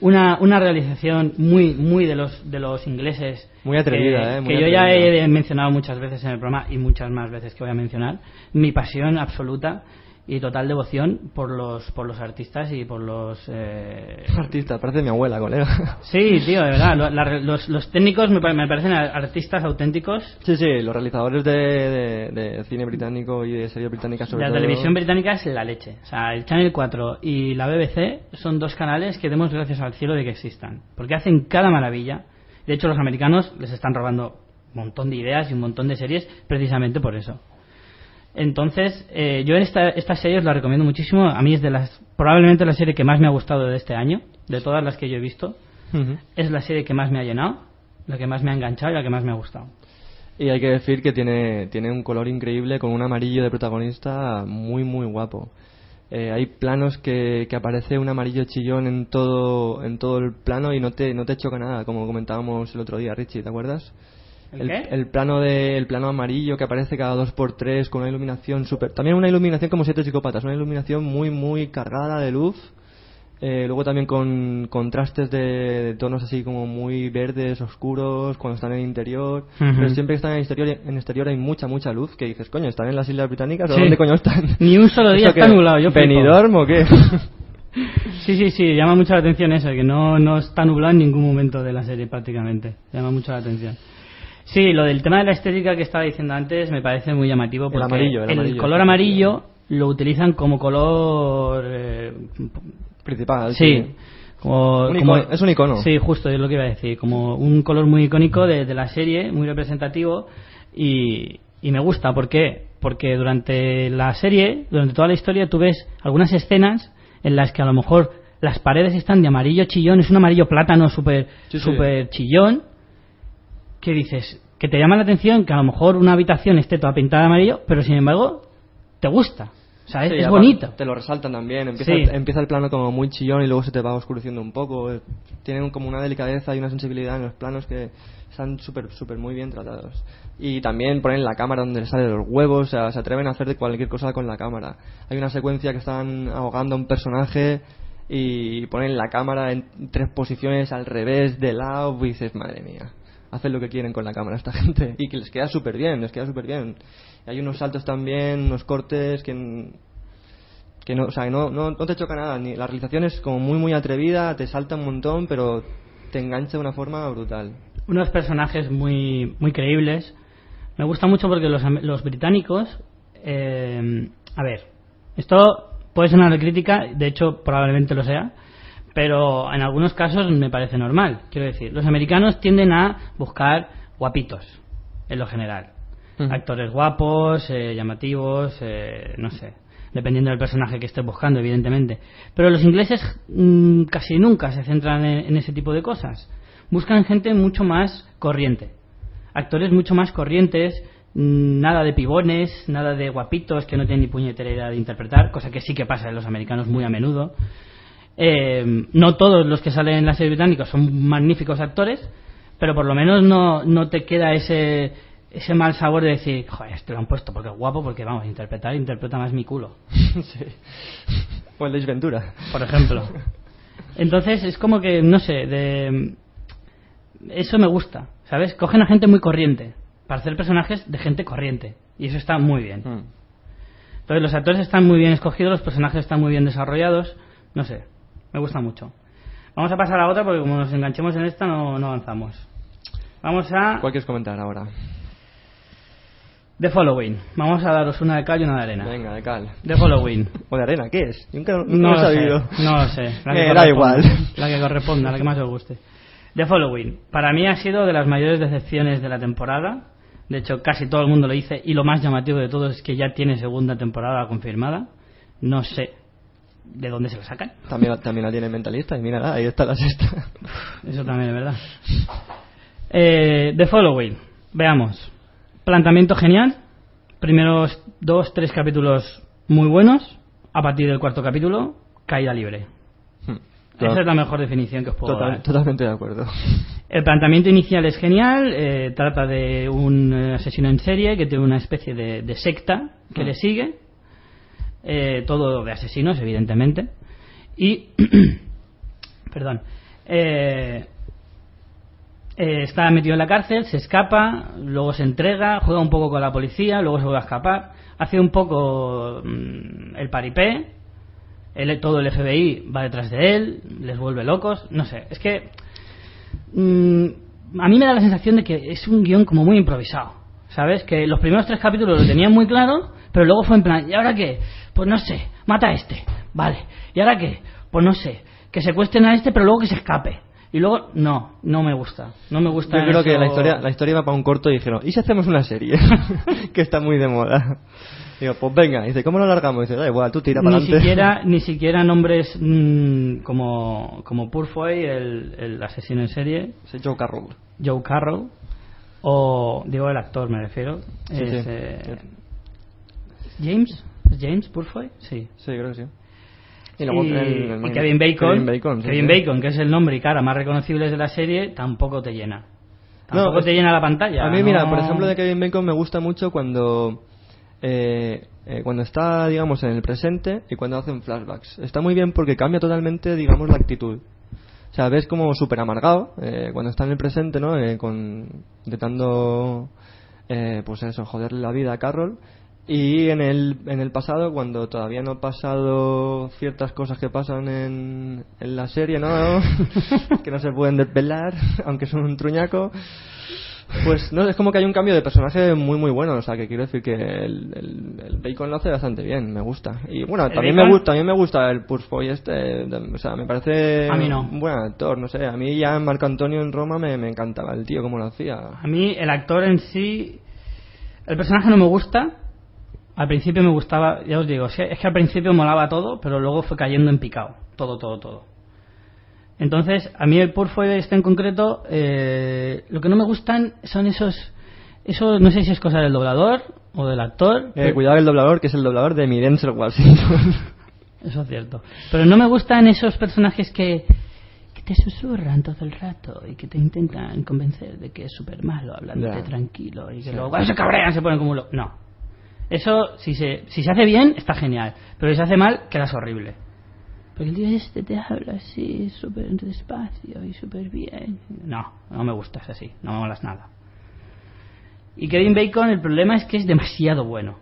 Una, una realización muy muy de los de los ingleses Muy atrevida, que, ¿eh? Muy que yo ya he mencionado muchas veces en el programa y muchas más veces que voy a mencionar mi pasión absoluta y total devoción por los por los artistas y por los eh, Artista, parece mi abuela, colega. [LAUGHS] sí tío de verdad la- los, los técnicos me, me parecen artistas auténticos Sí, sí, los realizadores de, de- de cine británico y de series británicas sobre la todo. televisión británica es la leche. O sea, el Channel 4 y la BBC son dos canales que demos gracias al cielo de que existan. Porque hacen cada maravilla. De hecho, los americanos les están robando un montón de ideas y un montón de series precisamente por eso. Entonces, eh, yo en esta, esta serie os la recomiendo muchísimo. A mí es de las probablemente la serie que más me ha gustado de este año, de todas las que yo he visto. Es la serie que más me ha llenado, la que más me ha enganchado y la que más me ha gustado. Y hay que decir que tiene, tiene un color increíble con un amarillo de protagonista muy, muy guapo. Eh, hay planos que, que aparece un amarillo chillón en todo, en todo el plano y no te, no te choca nada, como comentábamos el otro día, Richie, ¿te acuerdas? ¿El qué? el plano de, el plano amarillo que aparece cada dos por tres con una iluminación súper también una iluminación como siete psicópatas una iluminación muy muy cargada de luz Eh, luego también con contrastes de, de tonos así como muy verdes oscuros cuando están en interior Ujú. pero siempre que están en exterior en exterior hay mucha mucha luz que dices coño están en las islas británicas ¿o Sí. dónde coño están Ni un solo día ¿Eso está nublado, yo. ¿Benidorm o qué? [LAUGHS] Sí, sí, sí, llama mucho la atención eso, que no, no está nublado en ningún momento de la serie prácticamente. Llama mucho la atención. Sí, lo del tema de la estética que estaba diciendo antes me parece muy llamativo El porque amarillo, el amarillo. color amarillo lo utilizan como color... eh, principal sí, como, Un como- icono, es un icono. Sí, justo, es lo que iba a decir. Como un color muy icónico de, de la serie, muy representativo y, y me gusta. ¿Por qué? Porque durante la serie, durante toda la historia, tú ves algunas escenas en las que a lo mejor las paredes están de amarillo chillón, es un amarillo plátano súper Sí, chillón, que dices, que te llama la atención que a lo mejor una habitación esté toda pintada de amarillo, pero sin embargo te gusta. O sea, es, Sí, es bonito. Te lo resaltan también. Empieza, Sí. empieza el plano como muy chillón y luego se te va oscureciendo un poco. Tienen como una delicadeza y una sensibilidad en los planos que están súper, súper muy bien tratados. Y también ponen la cámara donde les salen los huevos. O sea, se atreven a hacer de cualquier cosa con la cámara. Hay una secuencia que están ahogando a un personaje y ponen la cámara en tres posiciones al revés, de lado. Y dices, madre mía. Hacen lo que quieren con la cámara esta [LAUGHS] gente. Y que les queda súper bien, les queda súper bien. Hay unos saltos también, unos cortes que que no, o sea, no, no, no te choca nada. Ni, la realización es como muy, muy atrevida, te salta un montón, pero te engancha de una forma brutal. unos personajes muy muy creíbles. Me gusta mucho porque los, los británicos, eh, a ver, esto puede ser una crítica, de hecho probablemente lo sea, pero en algunos casos me parece normal. Quiero decir, los americanos tienden a buscar guapitos, en lo general. Actores guapos, eh, llamativos, eh, no sé, dependiendo del personaje que estés buscando, evidentemente. Pero los ingleses mm, casi nunca se centran en, en ese tipo de cosas. Buscan gente mucho más corriente. Actores mucho más corrientes, mm, nada de pibones, nada de guapitos que no tienen ni puñetera idea de interpretar, cosa que sí que pasa en los americanos muy a menudo. Eh, no todos los que salen en la serie británica son magníficos actores, pero por lo menos no, no te queda ese ese mal sabor de decir, joder, este lo han puesto porque es guapo, porque vamos, interpretar, interpreta más mi culo. [LAUGHS] sí. O el Ventura. por ejemplo. Entonces es como que, no sé, de... eso me gusta, ¿sabes? Cogen a gente muy corriente para hacer personajes de gente corriente y eso está muy bien. Mm. Entonces los actores están muy bien escogidos, los personajes están muy bien desarrollados, no sé, me gusta mucho. Vamos a pasar a otra porque como nos enganchemos en esta no, no avanzamos. Vamos a ¿Cuál quieres comentar ahora? The Following. Vamos a daros una de cal y una de arena. Venga, de cal. The Following. ¿O de arena? ¿Qué es? Nunca, nunca No lo he sé, sabido. no lo sé. La que Eh, da igual. La que corresponda, la que más os guste. The Following. Para mí ha sido de las mayores decepciones de la temporada. De hecho, casi todo el mundo lo dice. Y lo más llamativo de todo es que ya tiene segunda temporada confirmada. No sé de dónde se lo sacan. También, también la tiene mentalista y mira, ahí está la sexta. [LAUGHS] Eso también es verdad. Eh, The Following. Veamos. Planteamiento genial. Primeros dos, tres capítulos muy buenos. A partir del cuarto capítulo, caída libre. Esa es la mejor definición que os puedo Total- dar. totalmente de acuerdo. [LAUGHS] El planteamiento inicial es genial. eh, trata de un eh, asesino en serie que tiene una especie de, de secta que Mm. le sigue. Eh, todo de asesinos, evidentemente. Y. [CLEARS THROAT] perdón. eh, eh, está metido en la cárcel, se escapa, luego se entrega, juega un poco con la policía, luego se vuelve a escapar, hace un poco mm, el paripé, el- todo el FBI va detrás de él, les vuelve locos, no sé, es que mm, a mí me da la sensación de que es un guion como muy improvisado, ¿sabes? Que los primeros tres capítulos lo tenían muy claro, pero luego fue en plan, ¿y ahora qué? Pues no sé, mata a este, vale, ¿y ahora qué? Pues no sé, que secuestren a este, pero luego que se escape. Y luego, no, no me gusta. No me gusta Yo creo que la historia, la historia iba para un corto y dijeron, ¿y si hacemos una serie? [LAUGHS] que está muy de moda. Digo, pues venga. Dice, ¿cómo lo largamos? Dice, da igual, tú tira para ni adelante. siquiera [LAUGHS] ni siquiera nombres mm, como como Purfoy el, el asesino en serie Ese Joe Carroll. Joe Carroll o digo el actor me refiero Sí, es, sí. eh, James ¿Es James Purfoy sí Sí, creo que sí. y, luego el- el- y Kevin Bacon Kevin Bacon, sí, Kevin sí. Bacon, que es el nombre y cara más reconocibles de la serie tampoco te llena tampoco es- te llena la pantalla A mí, mira, no- por ejemplo, de Kevin Bacon me gusta mucho cuando eh, eh, cuando está, digamos, en el presente y cuando hacen flashbacks. Está muy bien porque cambia totalmente, digamos, la actitud. O sea, ves como súper amargado eh, cuando está en el presente, ¿no? Eh, con, intentando, eh, pues eso, joderle la vida a Carroll. Y en el, en el pasado, cuando todavía no han pasado ciertas cosas que pasan en, en la serie, ¿no? [LAUGHS] que no se pueden desvelar, aunque son un truñaco. Pues no, es como que hay un cambio de personaje muy muy bueno, o sea, que quiero decir que el, el, el Bacon lo hace bastante bien, me gusta. Y bueno, ¿El también Bacon? me gusta, también me gusta el Pursfoy este, o sea, me parece A mí no. un buen actor, no sé, a mí ya Marco Antonio en Roma me, me encantaba el tío cómo lo hacía. A mí el actor en sí, el personaje no me gusta. Al principio me gustaba, ya os digo, es que, al principio molaba todo, pero luego fue cayendo en picado, todo, todo, todo. Entonces, a mí el Purfoy este en concreto, eh, lo que no me gustan son esos, esos, no sé si es cosa del doblador o del actor. Eh, pero- cuidado el doblador, que es el doblador de mi Denzel Washington. Eso es cierto. Pero no me gustan esos personajes que, que te susurran todo el rato y que te intentan convencer de que es súper malo, hablándote tranquilo y que Sí. luego cuando se cabrean se ponen como un lo- No. Eso, si se, si se hace bien, está genial. Pero si se hace mal, quedas horrible. Porque el tío este te habla así, súper despacio y súper bien. No, no me gustas así, no me molas nada. Y Kevin Bacon, el problema es que es demasiado bueno.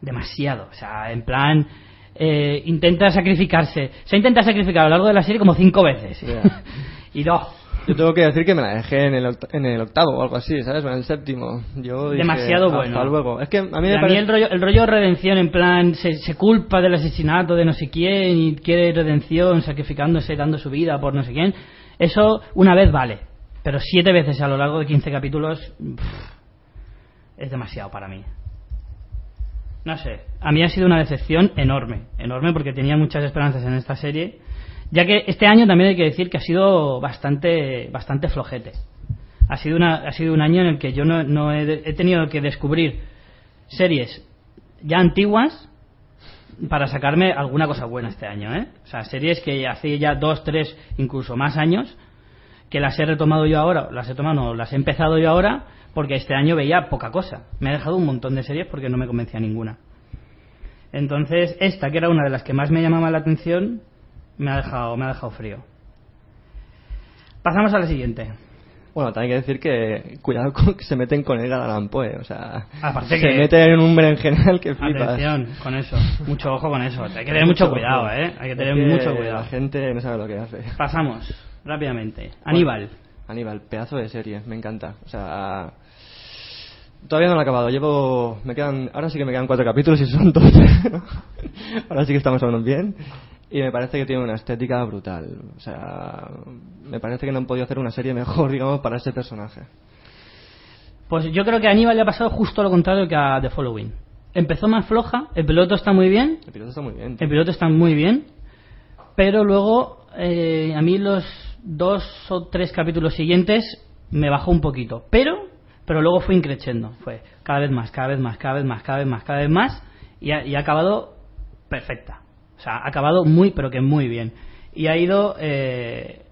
Demasiado. O sea, en plan, eh, intenta sacrificarse. Se intenta sacrificar a lo largo de la serie como cinco veces. [LAUGHS] Y no. Yo tengo que decir que me la dejé en el, en el octavo o algo así, ¿sabes? O en el séptimo. Yo dije, Demasiado hasta bueno. luego. Es que a mí me a mí el rollo, el rollo redención, en plan, se, se culpa del asesinato de no sé quién y quiere redención sacrificándose, dando su vida por no sé quién. Eso una vez vale. Pero siete veces a lo largo de 15 capítulos pff, es demasiado para mí. No sé, a mí ha sido una decepción enorme, enorme porque tenía muchas esperanzas en esta serie, ya que este año también hay que decir que ha sido bastante, bastante flojete. Ha sido, una, ha sido un año en el que yo no, no he, he tenido que descubrir series ya antiguas para sacarme alguna cosa buena este año, ¿eh? O sea, series que hace ya dos, tres, incluso más años que las he retomado yo ahora, las he tomado, no, las he empezado yo ahora, porque este año veía poca cosa. Me ha dejado un montón de series porque no me convencía ninguna. Entonces, esta, que era una de las que más me llamaba la atención, me ha dejado, me ha dejado frío. Pasamos a la siguiente. Bueno, también hay que decir que cuidado con que se meten con el Allan Poe, o sea, Aparte se que- meten en un berenjenal que flipas. Atención con eso, mucho ojo con eso. Hay que tener mucho cuidado, ¿eh? Hay que tener Es mucho La cuidado. gente no sabe lo que hace. Pasamos rápidamente. Aníbal. Aníbal, pedazo de serie, me encanta. O sea, todavía no lo he acabado. Llevo, me quedan, ahora sí que me quedan cuatro capítulos y son doce. [LAUGHS] ahora sí que estamos hablando bien. Y me parece que tiene una estética brutal. O sea, me parece que no han podido hacer una serie mejor, [LAUGHS] digamos, para ese personaje. Pues yo creo que a Aníbal le ha pasado justo lo contrario que a The Following. Empezó más floja, el piloto está muy bien, El piloto está muy bien. el piloto está muy bien, pero luego eh, a mí los dos o tres capítulos siguientes me bajó un poquito. Pero, pero luego fue increciendo, fue cada vez más, cada vez más, cada vez más, cada vez más, cada vez más, y ha, y ha acabado perfecta. O sea, ha acabado muy, pero que muy bien. Y ha ido, eh,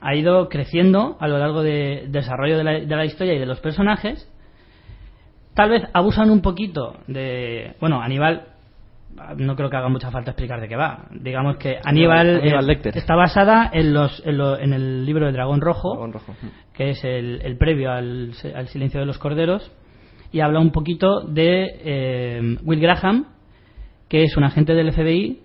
ha ido creciendo a lo largo de- del desarrollo de la, de la historia y de los personajes. Tal vez abusan un poquito de. Bueno, Aníbal. No creo que haga mucha falta explicar de qué va. Digamos que Aníbal, Aníbal eh, está basada en, los, en, lo- en el libro de Dragón Rojo, Dragón rojo. que es el, el previo al, al Silencio de los Corderos, y habla un poquito de eh, Will Graham, que es un agente del FBI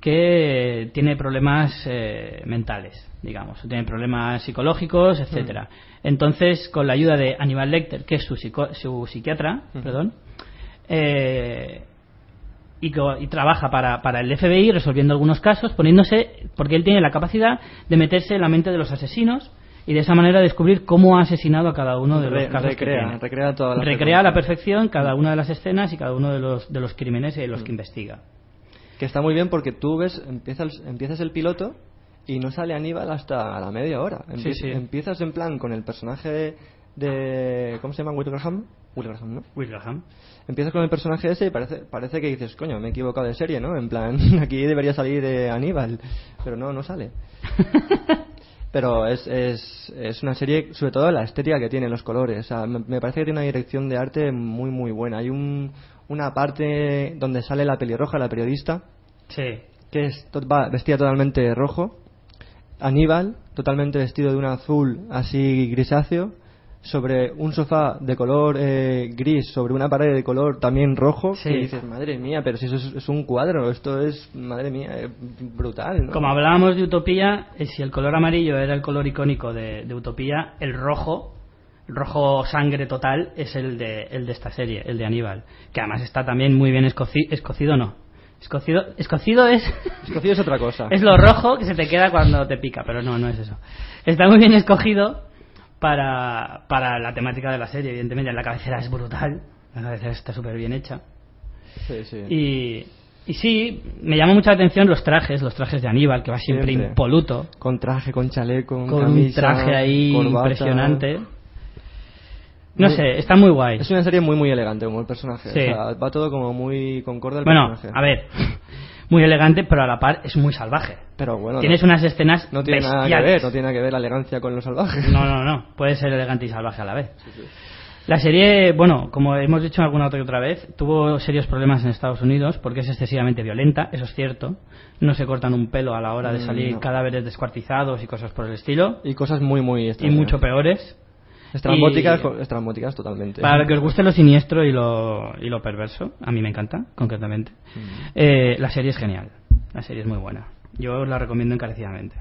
que tiene problemas eh, mentales, digamos, tiene problemas psicológicos, etcétera. Entonces, con la ayuda de Aníbal Lecter, que es su, psico- su psiquiatra, perdón, eh, y, y trabaja para, para el FBI resolviendo algunos casos, poniéndose, porque él tiene la capacidad de meterse en la mente de los asesinos y de esa manera descubrir cómo ha asesinado a cada uno de los Re- casos recrea, que tiene. recrea toda la Recrea a la perfección cada una de las escenas y cada uno de los, de los crímenes de los que investiga. Que está muy bien porque tú ves, empiezas, empiezas el piloto y no sale Aníbal hasta la media hora. Empie- sí. Empiezas en plan con el personaje de... ¿Cómo se llama? Will Graham. Will Graham, ¿no? Will Graham. Empiezas con el personaje ese y parece, parece que dices, coño, me he equivocado de serie, ¿no? En plan, [LAUGHS] aquí debería salir de Aníbal. Pero no, no sale. [LAUGHS] Pero es, es, es una serie, sobre todo la estética que tiene, los colores. O sea, me, me parece que tiene una dirección de arte muy, muy buena. Hay un, una parte donde sale la pelirroja, la periodista, Sí. que es, to- va vestida totalmente de rojo. Aníbal, totalmente vestido de un azul así grisáceo. Sobre un sofá de color eh, gris, sobre una pared de color también rojo. Sí. Que dices, madre mía, pero si eso es, es un cuadro, esto es, madre mía, eh, brutal. ¿no? Como hablábamos de Utopía, eh, si el color amarillo era el color icónico de, de Utopía, el rojo, rojo sangre total, es el de, el de esta serie, el de Aníbal. Que además está también muy bien escoci- escocido, no. Escocido, escocido es, [LAUGHS] Escocido es otra cosa. es lo rojo que se te queda cuando te pica, pero no, no es eso. Está muy bien escogido para, para la temática de la serie, evidentemente. La cabecera es brutal, la cabecera está súper bien hecha. Sí, sí. Y, y sí, me llama mucha atención los trajes, los trajes de Aníbal, que va siempre, Siempre. impoluto, Con traje, con chaleco, con, con un traje ahí corbata. impresionante. No Muy- sé, está muy guay. Es una serie muy, muy elegante como el personaje. Sí. O sea, va todo como muy concorde al Bueno, personaje. a ver, [LAUGHS] muy elegante, pero a la par es muy salvaje. Pero bueno, Tienes no, unas escenas no tiene nada que ver, no tiene nada que ver la elegancia con lo salvaje. [LAUGHS] No, no, no. Puede ser elegante y salvaje a la vez. La serie, bueno, como hemos dicho alguna otra y otra vez, tuvo serios problemas en Estados Unidos porque es excesivamente violenta, eso es cierto. No se cortan un pelo a la hora de Mm, salir no. cadáveres descuartizados y cosas por el estilo. Y cosas muy, muy Y extrañas. mucho peores. Estrambóticas, Y- estrambóticas totalmente. Para que os guste lo siniestro y lo, y lo perverso, a mí me encanta, concretamente. Mm. Eh, la serie es genial. La serie es muy buena. Yo os la recomiendo encarecidamente.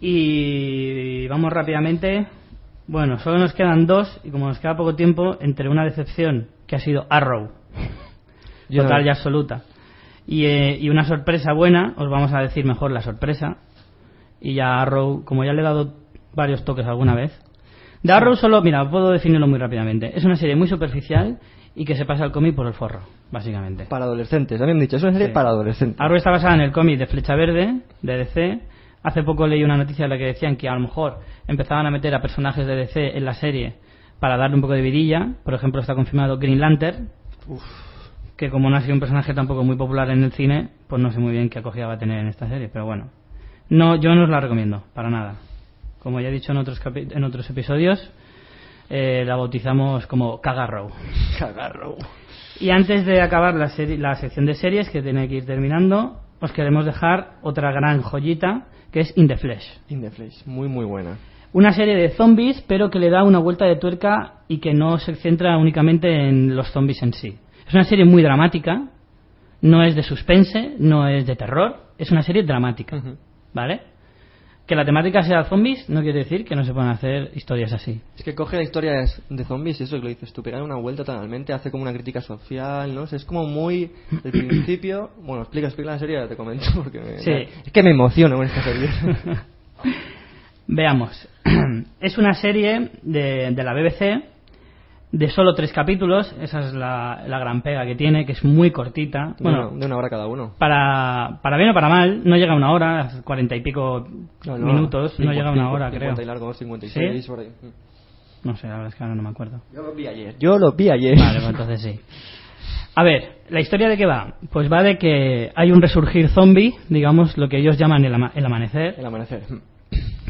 Y vamos rápidamente. Bueno, solo nos quedan dos y como nos queda poco tiempo, entre una decepción que ha sido Arrow, total y absoluta, y, eh, y una sorpresa buena, os vamos a decir mejor la sorpresa. Y ya Arrow, como ya le he dado varios toques alguna vez, Arrow solo, mira, puedo definirlo muy rápidamente. Es una serie muy superficial y que se pasa el cómic por el forro, básicamente. Para adolescentes, habían dicho, es una serie Sí. para adolescentes. Arrow está basada en el cómic de Flecha Verde, de DC. Hace poco leí una noticia en la que decían que a lo mejor empezaban a meter a personajes de DC en la serie para darle un poco de vidilla. Por ejemplo, está confirmado Green Lantern, que como no ha sido un personaje tampoco muy popular en el cine, pues no sé muy bien qué acogida va a tener en esta serie, pero bueno. No, yo no os la recomiendo, para nada. Como ya he dicho en otros, capi- en otros episodios, eh, la bautizamos como Cagarrow. [LAUGHS] Cagarro. Y antes de acabar la, la sección de series, que tiene que ir terminando, os queremos dejar otra gran joyita, que es In the Flesh. In the Flesh, muy muy buena. Una serie de zombies, pero que le da una vuelta de tuerca y que no se centra únicamente en los zombies en sí. Es una serie muy dramática, no es de suspense, no es de terror, es una serie dramática. ¿vale? Que la temática sea zombies no quiere decir que no se puedan hacer historias así. Es que coge la historia de, zombies y eso que lo dices tú, pega una vuelta totalmente, hace como una crítica social, ¿no? O sea, es como muy. El [CLEARS THROAT] principio. Bueno, explica, explica la serie, ya te comento, [LAUGHS] porque me- Sí. es que me emociono con esta serie. [LAUGHS] Veamos. [CLEARS THROAT] es una serie de, de la BBC de solo tres capítulos. Esa es la, la gran pega que tiene, que es muy cortita. Bueno, de una hora cada uno. para, para bien o para mal, no llega a una hora, cuarenta y pico No, no, minutos, no llega a una hora, 50 creo. y largo, 56, ¿Sí? por ahí. No sé, la verdad es que ahora no me acuerdo. Yo lo vi ayer. Yo lo vi ayer. Vale, pues entonces sí. A ver, ¿la historia de qué va? Pues va de que hay un resurgir zombie, digamos, lo que ellos llaman el, ama- el amanecer, El amanecer.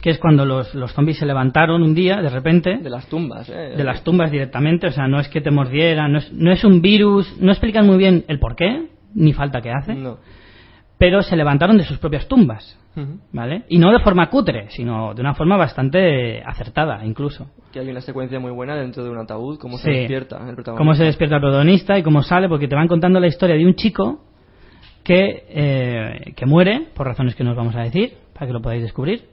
Que es cuando los, los zombies se levantaron un día, de repente, De las tumbas, ¿eh? de las tumbas directamente, o sea, no es que te mordieran, no es, no es un virus, no explican muy bien el por qué, ni falta que hace, No. pero se levantaron de sus propias tumbas. ¿vale? Y no de forma cutre, sino de una forma bastante acertada, incluso. Que hay una secuencia muy buena dentro de un ataúd, cómo se despierta el protagonista. Cómo se despierta el protagonista y cómo sale, porque te van contando la historia de un chico que, eh, que muere, por razones que no os vamos a decir, para que lo podáis descubrir.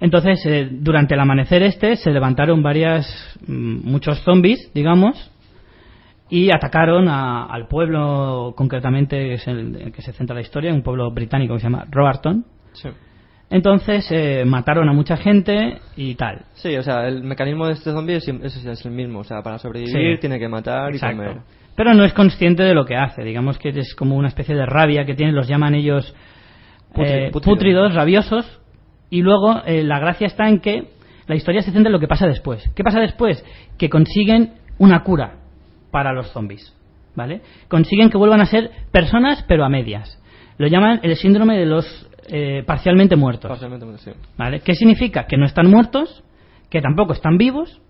Entonces, eh, durante el amanecer este, se levantaron varias, mm, muchos zombies, digamos, y atacaron a- al pueblo, concretamente, que es el el que se centra la historia, un pueblo británico que se llama Roarton. Sí. Entonces, eh, mataron a mucha gente y tal. Sí, o sea, el mecanismo de este zombie es, sim- es, es el mismo. O sea, para sobrevivir Sí. tiene que matar y comer. Pero no es consciente de lo que hace. Digamos que es como una especie de rabia que tienen, los llaman ellos Putri- eh, pútridos. pútridos, rabiosos. Y luego eh, la gracia está en que la historia se centra en lo que pasa después. ¿Qué pasa después? Que consiguen una cura para los zombies. ¿Vale? Consiguen que vuelvan a ser personas, pero a medias. Lo llaman el síndrome de los eh, parcialmente muertos. Parcialmente, sí. ¿Vale? ¿Qué significa? Que no están muertos, que tampoco están vivos,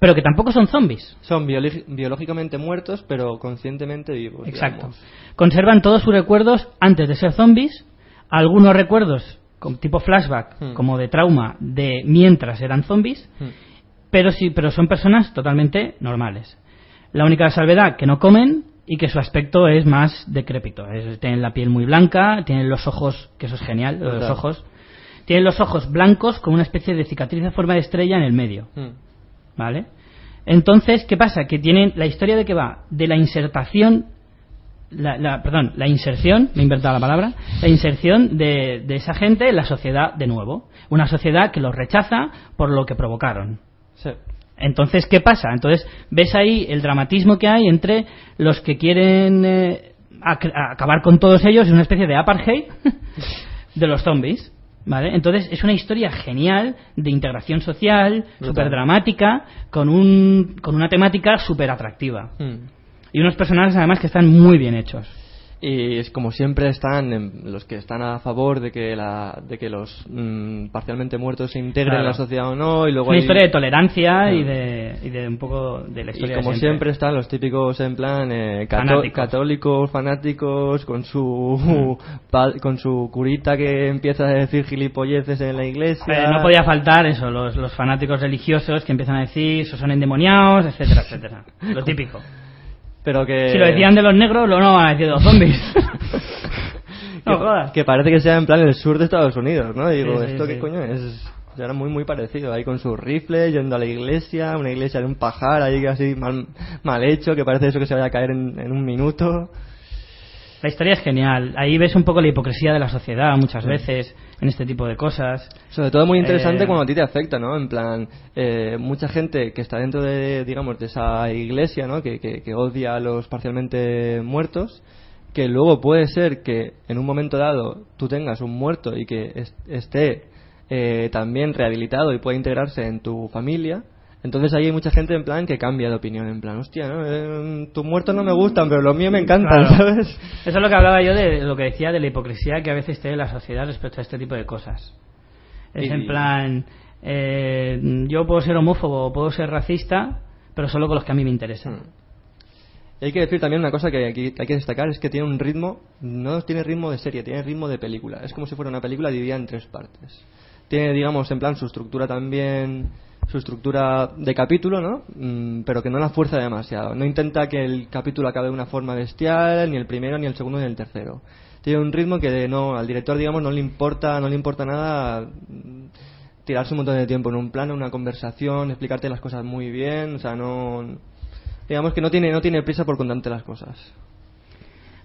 pero que tampoco son zombies. Son biológicamente muertos, pero conscientemente vivos. Exacto. digamos. Conservan todos sus recuerdos antes de ser zombies, algunos recuerdos con tipo flashback, Hmm. como de trauma, de mientras eran zombies, Mm. pero sí, pero son personas totalmente normales. La única salvedad que no comen y que su aspecto es más decrépito. Es- tienen la piel muy blanca, tienen los ojos, que eso es genial, los ojos. Tienen los ojos blancos con una especie de cicatriz en forma de estrella en el medio. Mm. ¿Vale? Entonces, ¿qué pasa? Que tienen la historia de que va de la insertación, la, la- perdón, la inserción, me he inventado la palabra, la inserción de, de esa gente en la sociedad de nuevo. Una sociedad que los rechaza por lo que provocaron. Sí. Entonces, ¿qué pasa? Entonces, ves ahí el dramatismo que hay entre los que quieren eh, ac- acabar con todos ellos, es una especie de apartheid [LAUGHS] de los zombies. ¿Vale? Entonces es una historia genial de integración social, súper dramática, con, un, con una temática súper atractiva. Mm. Y unos personajes además que están muy bien hechos. Y es como siempre están en- los que están a favor de que la, de que los mm, parcialmente muertos se integren en Claro. la sociedad o no y luego una hay- historia de tolerancia y, Mm. de, y de un poco de la y historia como de siempre. están los típicos en plan eh, Fanáticos. católicos fanáticos con su [LAUGHS] pa- con su curita que empieza a decir gilipolleces en la iglesia Eh, no podía faltar eso, los, los fanáticos religiosos que empiezan a decir, esos son endemoniados, etcétera, etcétera. Lo [LAUGHS] típico. Pero que Si lo decían de los negros, lo no van a decir de los zombies. [LAUGHS] que, no jodas. que parece que sea en plan el sur de Estados Unidos no Y digo Sí, sí, esto sí. qué coño es era muy muy parecido ahí con sus rifles yendo a la iglesia una iglesia de un pajar ahí así mal, mal hecho que parece eso que se vaya a caer en, en un minuto La historia es genial. Ahí ves un poco la hipocresía de la sociedad muchas veces en este tipo de cosas. Sobre todo muy interesante Eh, cuando a ti te afecta, ¿no? En plan, eh, mucha gente que está dentro de, digamos, de esa iglesia, ¿no? Que, que, que odia a los parcialmente muertos, que luego puede ser que en un momento dado tú tengas un muerto y que es- esté eh, también rehabilitado y pueda integrarse en tu familia. Entonces ahí hay mucha gente en plan que cambia de opinión, en plan, hostia, ¿no? Eh, tus muertos no me gustan, pero los míos me encantan, Claro. ¿sabes? Eso es lo que hablaba yo de lo que decía de la hipocresía que a veces tiene la sociedad respecto a este tipo de cosas. Es Y- en plan, eh, yo puedo ser homófobo, puedo ser racista, pero solo con los que a mí me interesan. Mm. Y hay que decir también una cosa que hay que destacar, es que tiene un ritmo, no tiene ritmo de serie, tiene ritmo de película. Es como si fuera una película dividida en tres partes. Tiene, digamos, en plan su estructura también, su estructura de capítulo, ¿no? Mm, pero que no la fuerza demasiado. No intenta que el capítulo acabe de una forma bestial, ni el primero, ni el segundo, ni el tercero. Tiene un ritmo que no, al director, digamos, no le importa, no le importa nada mm, tirarse un montón de tiempo en un plano, una conversación, explicarte las cosas muy bien, o sea, no digamos que no tiene no tiene prisa por contarte las cosas.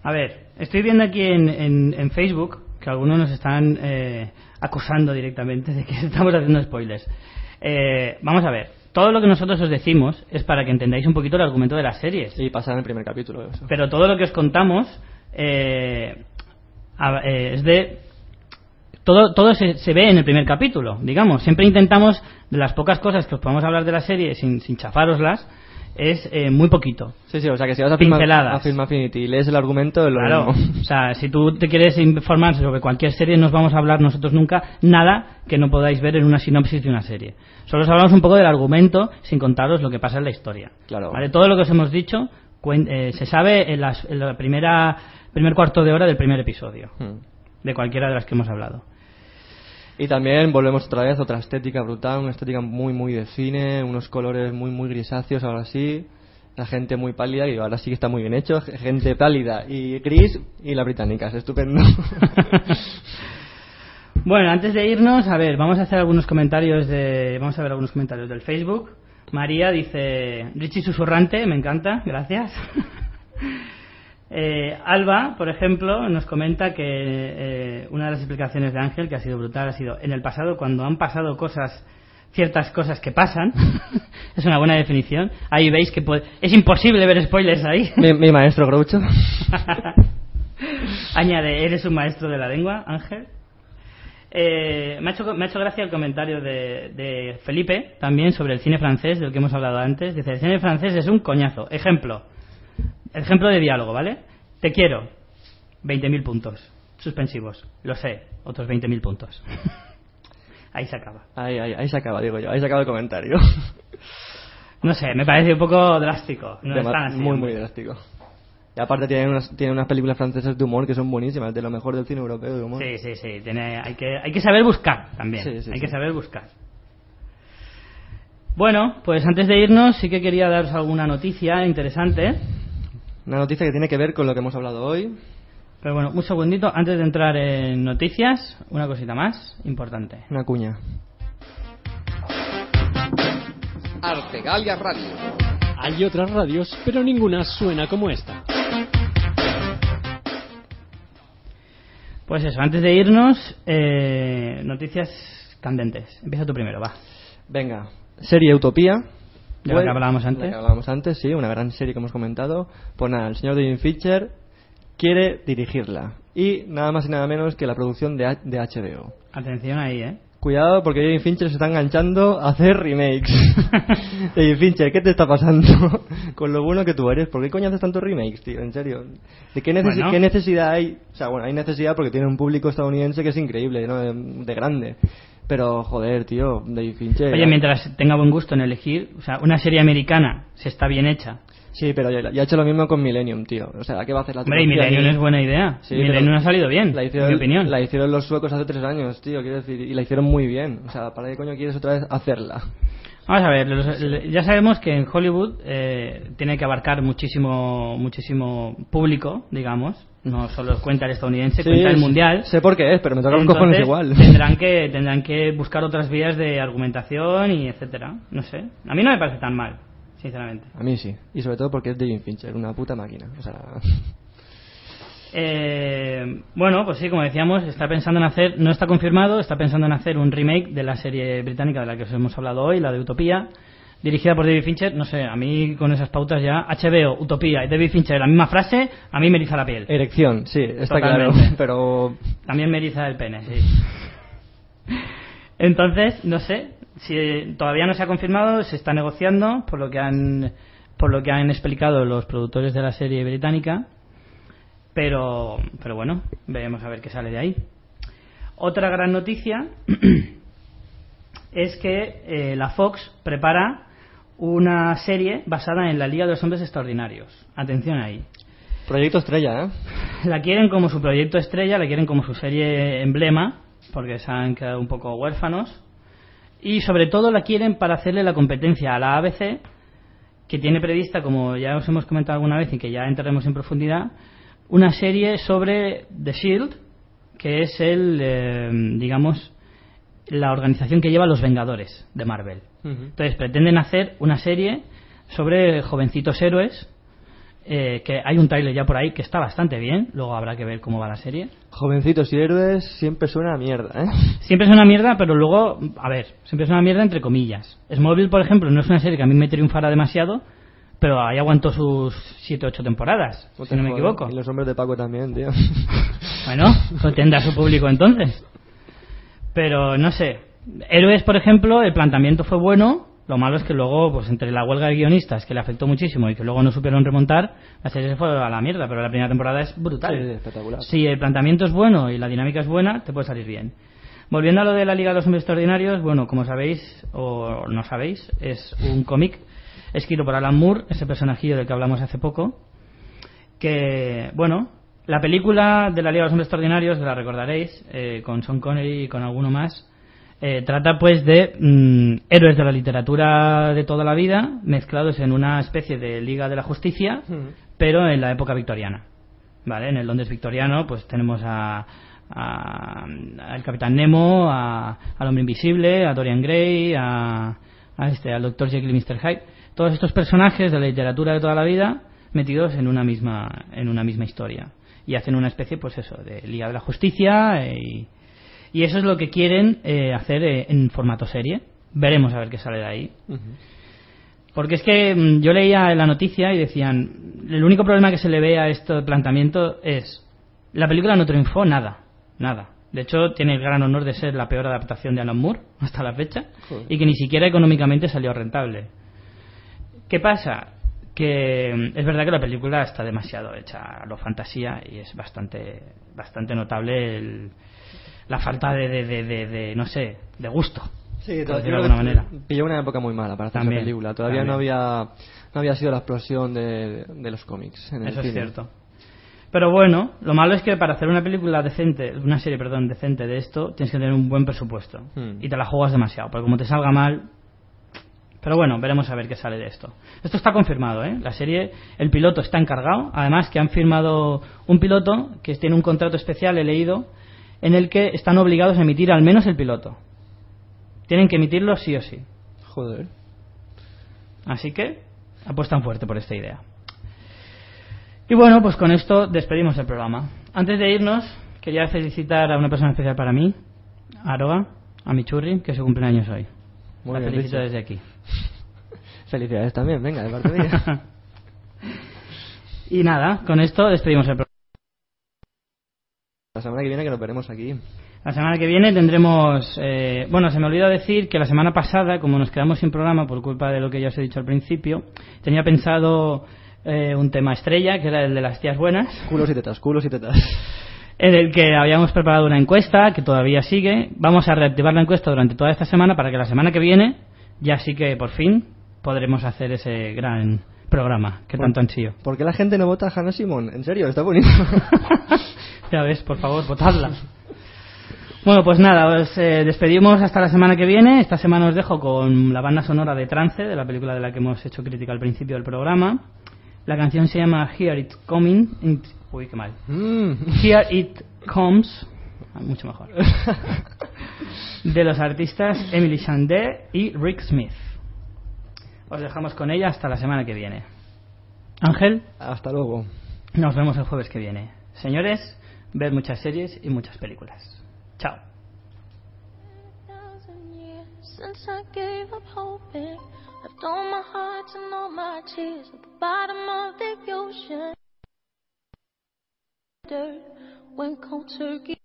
A ver, estoy viendo aquí en, en, en Facebook que algunos nos están eh, acusando directamente de que [LAUGHS] estamos haciendo spoilers. Eh, vamos a ver, todo lo que nosotros os decimos es para que entendáis un poquito el argumento de las series. Y pasar en el primer capítulo. Eso. Pero todo lo que os contamos eh, a- eh, es de todo, todo se, se ve en el primer capítulo, digamos. Siempre intentamos, de las pocas cosas que os podemos hablar de la serie sin, sin chafároslas, es eh, muy poquito. Sí, sí, o sea que si vas a Film, Pinceladas. a Film Affinity y lees el argumento, lo Claro, mismo. o sea, si tú te quieres informar sobre cualquier serie, no os vamos a hablar nosotros nunca nada que no podáis ver en una sinopsis de una serie. Solo os hablamos un poco del argumento sin contaros lo que pasa en la historia. Claro. ¿Vale? Todo lo que os hemos dicho eh, se sabe en, las- en la primera primer cuarto de hora del primer episodio, Hmm. de cualquiera de las que hemos hablado. Y también volvemos otra vez otra estética brutal, una estética muy, muy de cine, unos colores muy, muy grisáceos ahora sí, la gente muy pálida y ahora sí que está muy bien hecho, gente pálida y gris y la británica, es estupendo. [LAUGHS] Bueno, antes de irnos, a ver, vamos a hacer algunos comentarios de, vamos a ver algunos comentarios del Facebook. María dice, Richie susurrante, me encanta, gracias. [LAUGHS] Eh, Alba, por ejemplo, nos comenta que eh, una de las explicaciones de Ángel, que ha sido brutal, ha sido en el pasado, cuando han pasado cosas, ciertas cosas que pasan, [LAUGHS] es una buena definición. Ahí veis que puede- es imposible ver spoilers ahí. mi, mi maestro Groucho. [LAUGHS] Añade, eres un maestro de la lengua, Ángel. Eh, me, ha hecho, me ha hecho gracia el comentario de, de Felipe, también sobre el cine francés, del que hemos hablado antes. Dice, el cine francés es un coñazo. Ejemplo. Ejemplo de diálogo, ¿vale? Te quiero. 20.000 puntos. Suspensivos. Lo sé. Otros 20.000 puntos. [LAUGHS] Ahí se acaba. Ahí, ahí, ahí se acaba, digo yo, ahí se acaba el comentario. [LAUGHS] No sé, me parece un poco drástico. No es Dema- tan así, muy, muy drástico. Y aparte tienen unas, tienen unas películas francesas de humor que son buenísimas, de lo mejor del cine europeo de humor. Sí, sí, sí. Tiene, hay, que, hay que saber buscar también. Sí, sí, hay sí. que saber buscar. Bueno, pues antes de irnos sí que quería daros alguna noticia interesante. Una noticia que tiene que ver con lo que hemos hablado hoy. Pero bueno, un segundito, antes de entrar en noticias, una cosita más importante. Una cuña. Artegalia Radio. Hay otras radios, pero ninguna suena como esta. Pues eso, antes de irnos, eh, noticias candentes. Empieza tú primero, va. Venga, serie Utopía. De la que hablábamos antes. la que hablábamos antes, sí, una gran serie que hemos comentado. Pues nada, el señor David Fincher quiere dirigirla. Y nada más y nada menos que la producción de, H- de HBO. Atención ahí, ¿eh? Cuidado porque David Fincher se está enganchando a hacer remakes. [LAUGHS] David Fincher, ¿qué te está pasando? [LAUGHS] Con lo bueno que tú eres. ¿Por qué coño haces tantos remakes, tío? En serio. ¿De qué, necesi- Bueno. qué necesidad hay? O sea, bueno, hay necesidad porque tiene un público estadounidense que es increíble, ¿no? De, de grande. Pero, joder, tío, David Fincher... Oye, mientras tenga buen gusto en elegir, o sea, una serie americana, si está bien hecha. Sí, pero ya, ya ha hecho lo mismo con Millennium, tío. O sea, ¿qué va a hacer la Hombre, y Millennium es buena idea. Sí, Millennium ha salido bien, la en hicieron, mi opinión. La hicieron los suecos hace tres años, tío, quiero decir, y la hicieron muy bien. O sea, ¿para qué coño quieres otra vez hacerla? Vamos a ver, los- ya sabemos que en Hollywood eh, tiene que abarcar muchísimo muchísimo público, digamos. No solo cuenta el estadounidense, Sí, cuenta el mundial. Sé por qué es, pero me toca los cojones igual. Tendrán que, tendrán que buscar otras vías de argumentación y etcétera. No sé. A mí no me parece tan mal, sinceramente. A mí sí, y sobre todo porque es David Fincher, una puta máquina. O sea, [LAUGHS] Eh, bueno, pues sí, como decíamos, está pensando en hacer, no está confirmado, está pensando en hacer un remake de la serie británica de la que os hemos hablado hoy, la de Utopía, dirigida por David Fincher. No sé, a mí con esas pautas ya, HBO, Utopía y David Fincher, la misma frase, a mí me eriza la piel. erección, sí, está Totalmente. claro. [LAUGHS] Pero También me eriza el pene, sí. Entonces, no sé, si todavía no se ha confirmado, se está negociando por lo que han por lo que han explicado los productores de la serie británica, pero pero bueno, veremos a ver qué sale de ahí. Otra gran noticia [CLEARS THROAT] es que eh, la Fox prepara una serie basada en la Liga de los Hombres Extraordinarios. Atención ahí. Proyecto estrella, ¿eh? La quieren como su proyecto estrella, la quieren como su serie emblema, porque se han quedado un poco huérfanos. Y sobre todo la quieren para hacerle la competencia a la ABC, que tiene prevista, como ya os hemos comentado alguna vez y que ya entraremos en profundidad, una serie sobre The Shield, que es el, eh, digamos, la organización que lleva los Vengadores de Marvel. Entonces pretenden hacer una serie sobre jovencitos héroes. eh, que hay un trailer ya por ahí que está bastante bien, luego habrá que ver cómo va la serie. Jovencitos y héroes siempre suena a mierda, ¿eh? [LAUGHS] Siempre es una mierda, pero luego, a ver, siempre es una mierda entre comillas. Smallville, por ejemplo, no es una serie que a mí me triunfara demasiado, pero ahí aguantó sus 7-8 temporadas, No si no me equivoco. Y los hombres de Paco también, tío. [LAUGHS] Bueno, pues tendrá su público entonces. Pero no sé. Héroes, por ejemplo, el planteamiento fue bueno. Lo malo es que luego, pues entre la huelga de guionistas, que le afectó muchísimo y que luego no supieron remontar, la serie se fue a la mierda. Pero la primera temporada es brutal. Sí, espectacular. Si el planteamiento es bueno y la dinámica es buena, te puede salir bien. Volviendo a lo de la Liga de los Hombres Extraordinarios, bueno, como sabéis o no sabéis, es un cómic escrito por Alan Moore, ese personajillo del que hablamos hace poco, que, bueno, la película de la Liga de los Hombres Extraordinarios, la recordaréis, eh, con Sean Connery y con alguno más, eh, trata pues de mm, héroes de la literatura de toda la vida mezclados en una especie de Liga de la Justicia, pero en la época victoriana. ¿Vale? En el Londres victoriano pues tenemos a, a- al Capitán Nemo, a- al Hombre Invisible, a Dorian Gray, a, a este, al Dr. Jekyll y Mr. Hyde. Todos estos personajes de la literatura de toda la vida metidos en una misma, en una misma historia. Y hacen una especie, pues eso, de Liga de la Justicia eh, y, y eso es lo que quieren eh, hacer eh, en formato serie. Veremos a ver qué sale de ahí. Porque es que mm, yo leía la noticia y decían, el único problema que se le ve a este planteamiento es, la película no triunfó nada, nada. De hecho, tiene el gran honor de ser la peor adaptación de Alan Moore [LAUGHS] hasta la fecha Joder. y que ni siquiera económicamente salió rentable. ¿Qué pasa? Que mm, es verdad que la película está demasiado hecha a lo fantasía y es bastante, bastante notable el- la falta de, de, de- de- de, no sé, de gusto. Sí, de alguna manera. Pilló una época muy mala para hacer También, esa película. Todavía no había no había sido la explosión de, de los cómics en el Eso es cierto. Pero bueno, lo malo es que para hacer una película decente, una serie, perdón, decente de esto, tienes que tener un buen presupuesto. Hmm. Y te la juegas demasiado, porque como te salga mal... Pero bueno, veremos a ver qué sale de esto. Esto está confirmado, ¿eh? La serie, el piloto está encargado. Además que han firmado un piloto que tiene un contrato especial, he leído, en el que están obligados a emitir al menos el piloto. Tienen que emitirlo sí o sí. Joder. Así que apuestan fuerte por esta idea. Y bueno, pues con esto despedimos el programa. Antes de irnos, quería felicitar a una persona especial para mí, a Aroa, a mi churri, que es su cumpleaños hoy. Muy La bien felicito dicho. desde aquí. [LAUGHS] Felicidades también, venga, de parte mía. [LAUGHS] y nada, con esto despedimos el programa. La semana que viene que nos veremos aquí. La semana que viene tendremos. eh, bueno, se me olvidó decir que la semana pasada, como nos quedamos sin programa por culpa de lo que ya os he dicho al principio, tenía pensado eh, un tema estrella, que era el de las tías buenas. Culos y tetas, culos y tetas. en el que habíamos preparado una encuesta que todavía sigue. Vamos a reactivar la encuesta durante toda esta semana para que la semana que viene ya sí que por fin podremos hacer ese gran programa que tanto han sido. ¿Por qué la gente no vota a Hannah Simon? En serio, está bonito. [LAUGHS] ya ves, por favor, votadla. Bueno, pues nada, os eh, despedimos hasta la semana que viene. Esta semana os dejo con la banda sonora de Trance, de la película de la que hemos hecho crítica al principio del programa. La canción se llama Here It Coming. It- Uy, qué mal. Mm. Here It Comes. Ah, Mucho mejor. [LAUGHS] De los artistas Emily Sandé y Rick Smith. Os dejamos con ella hasta la semana que viene. Ángel, Hasta luego. nos vemos el jueves que viene. Señores, ved muchas series y muchas películas. Chao. cold turkey.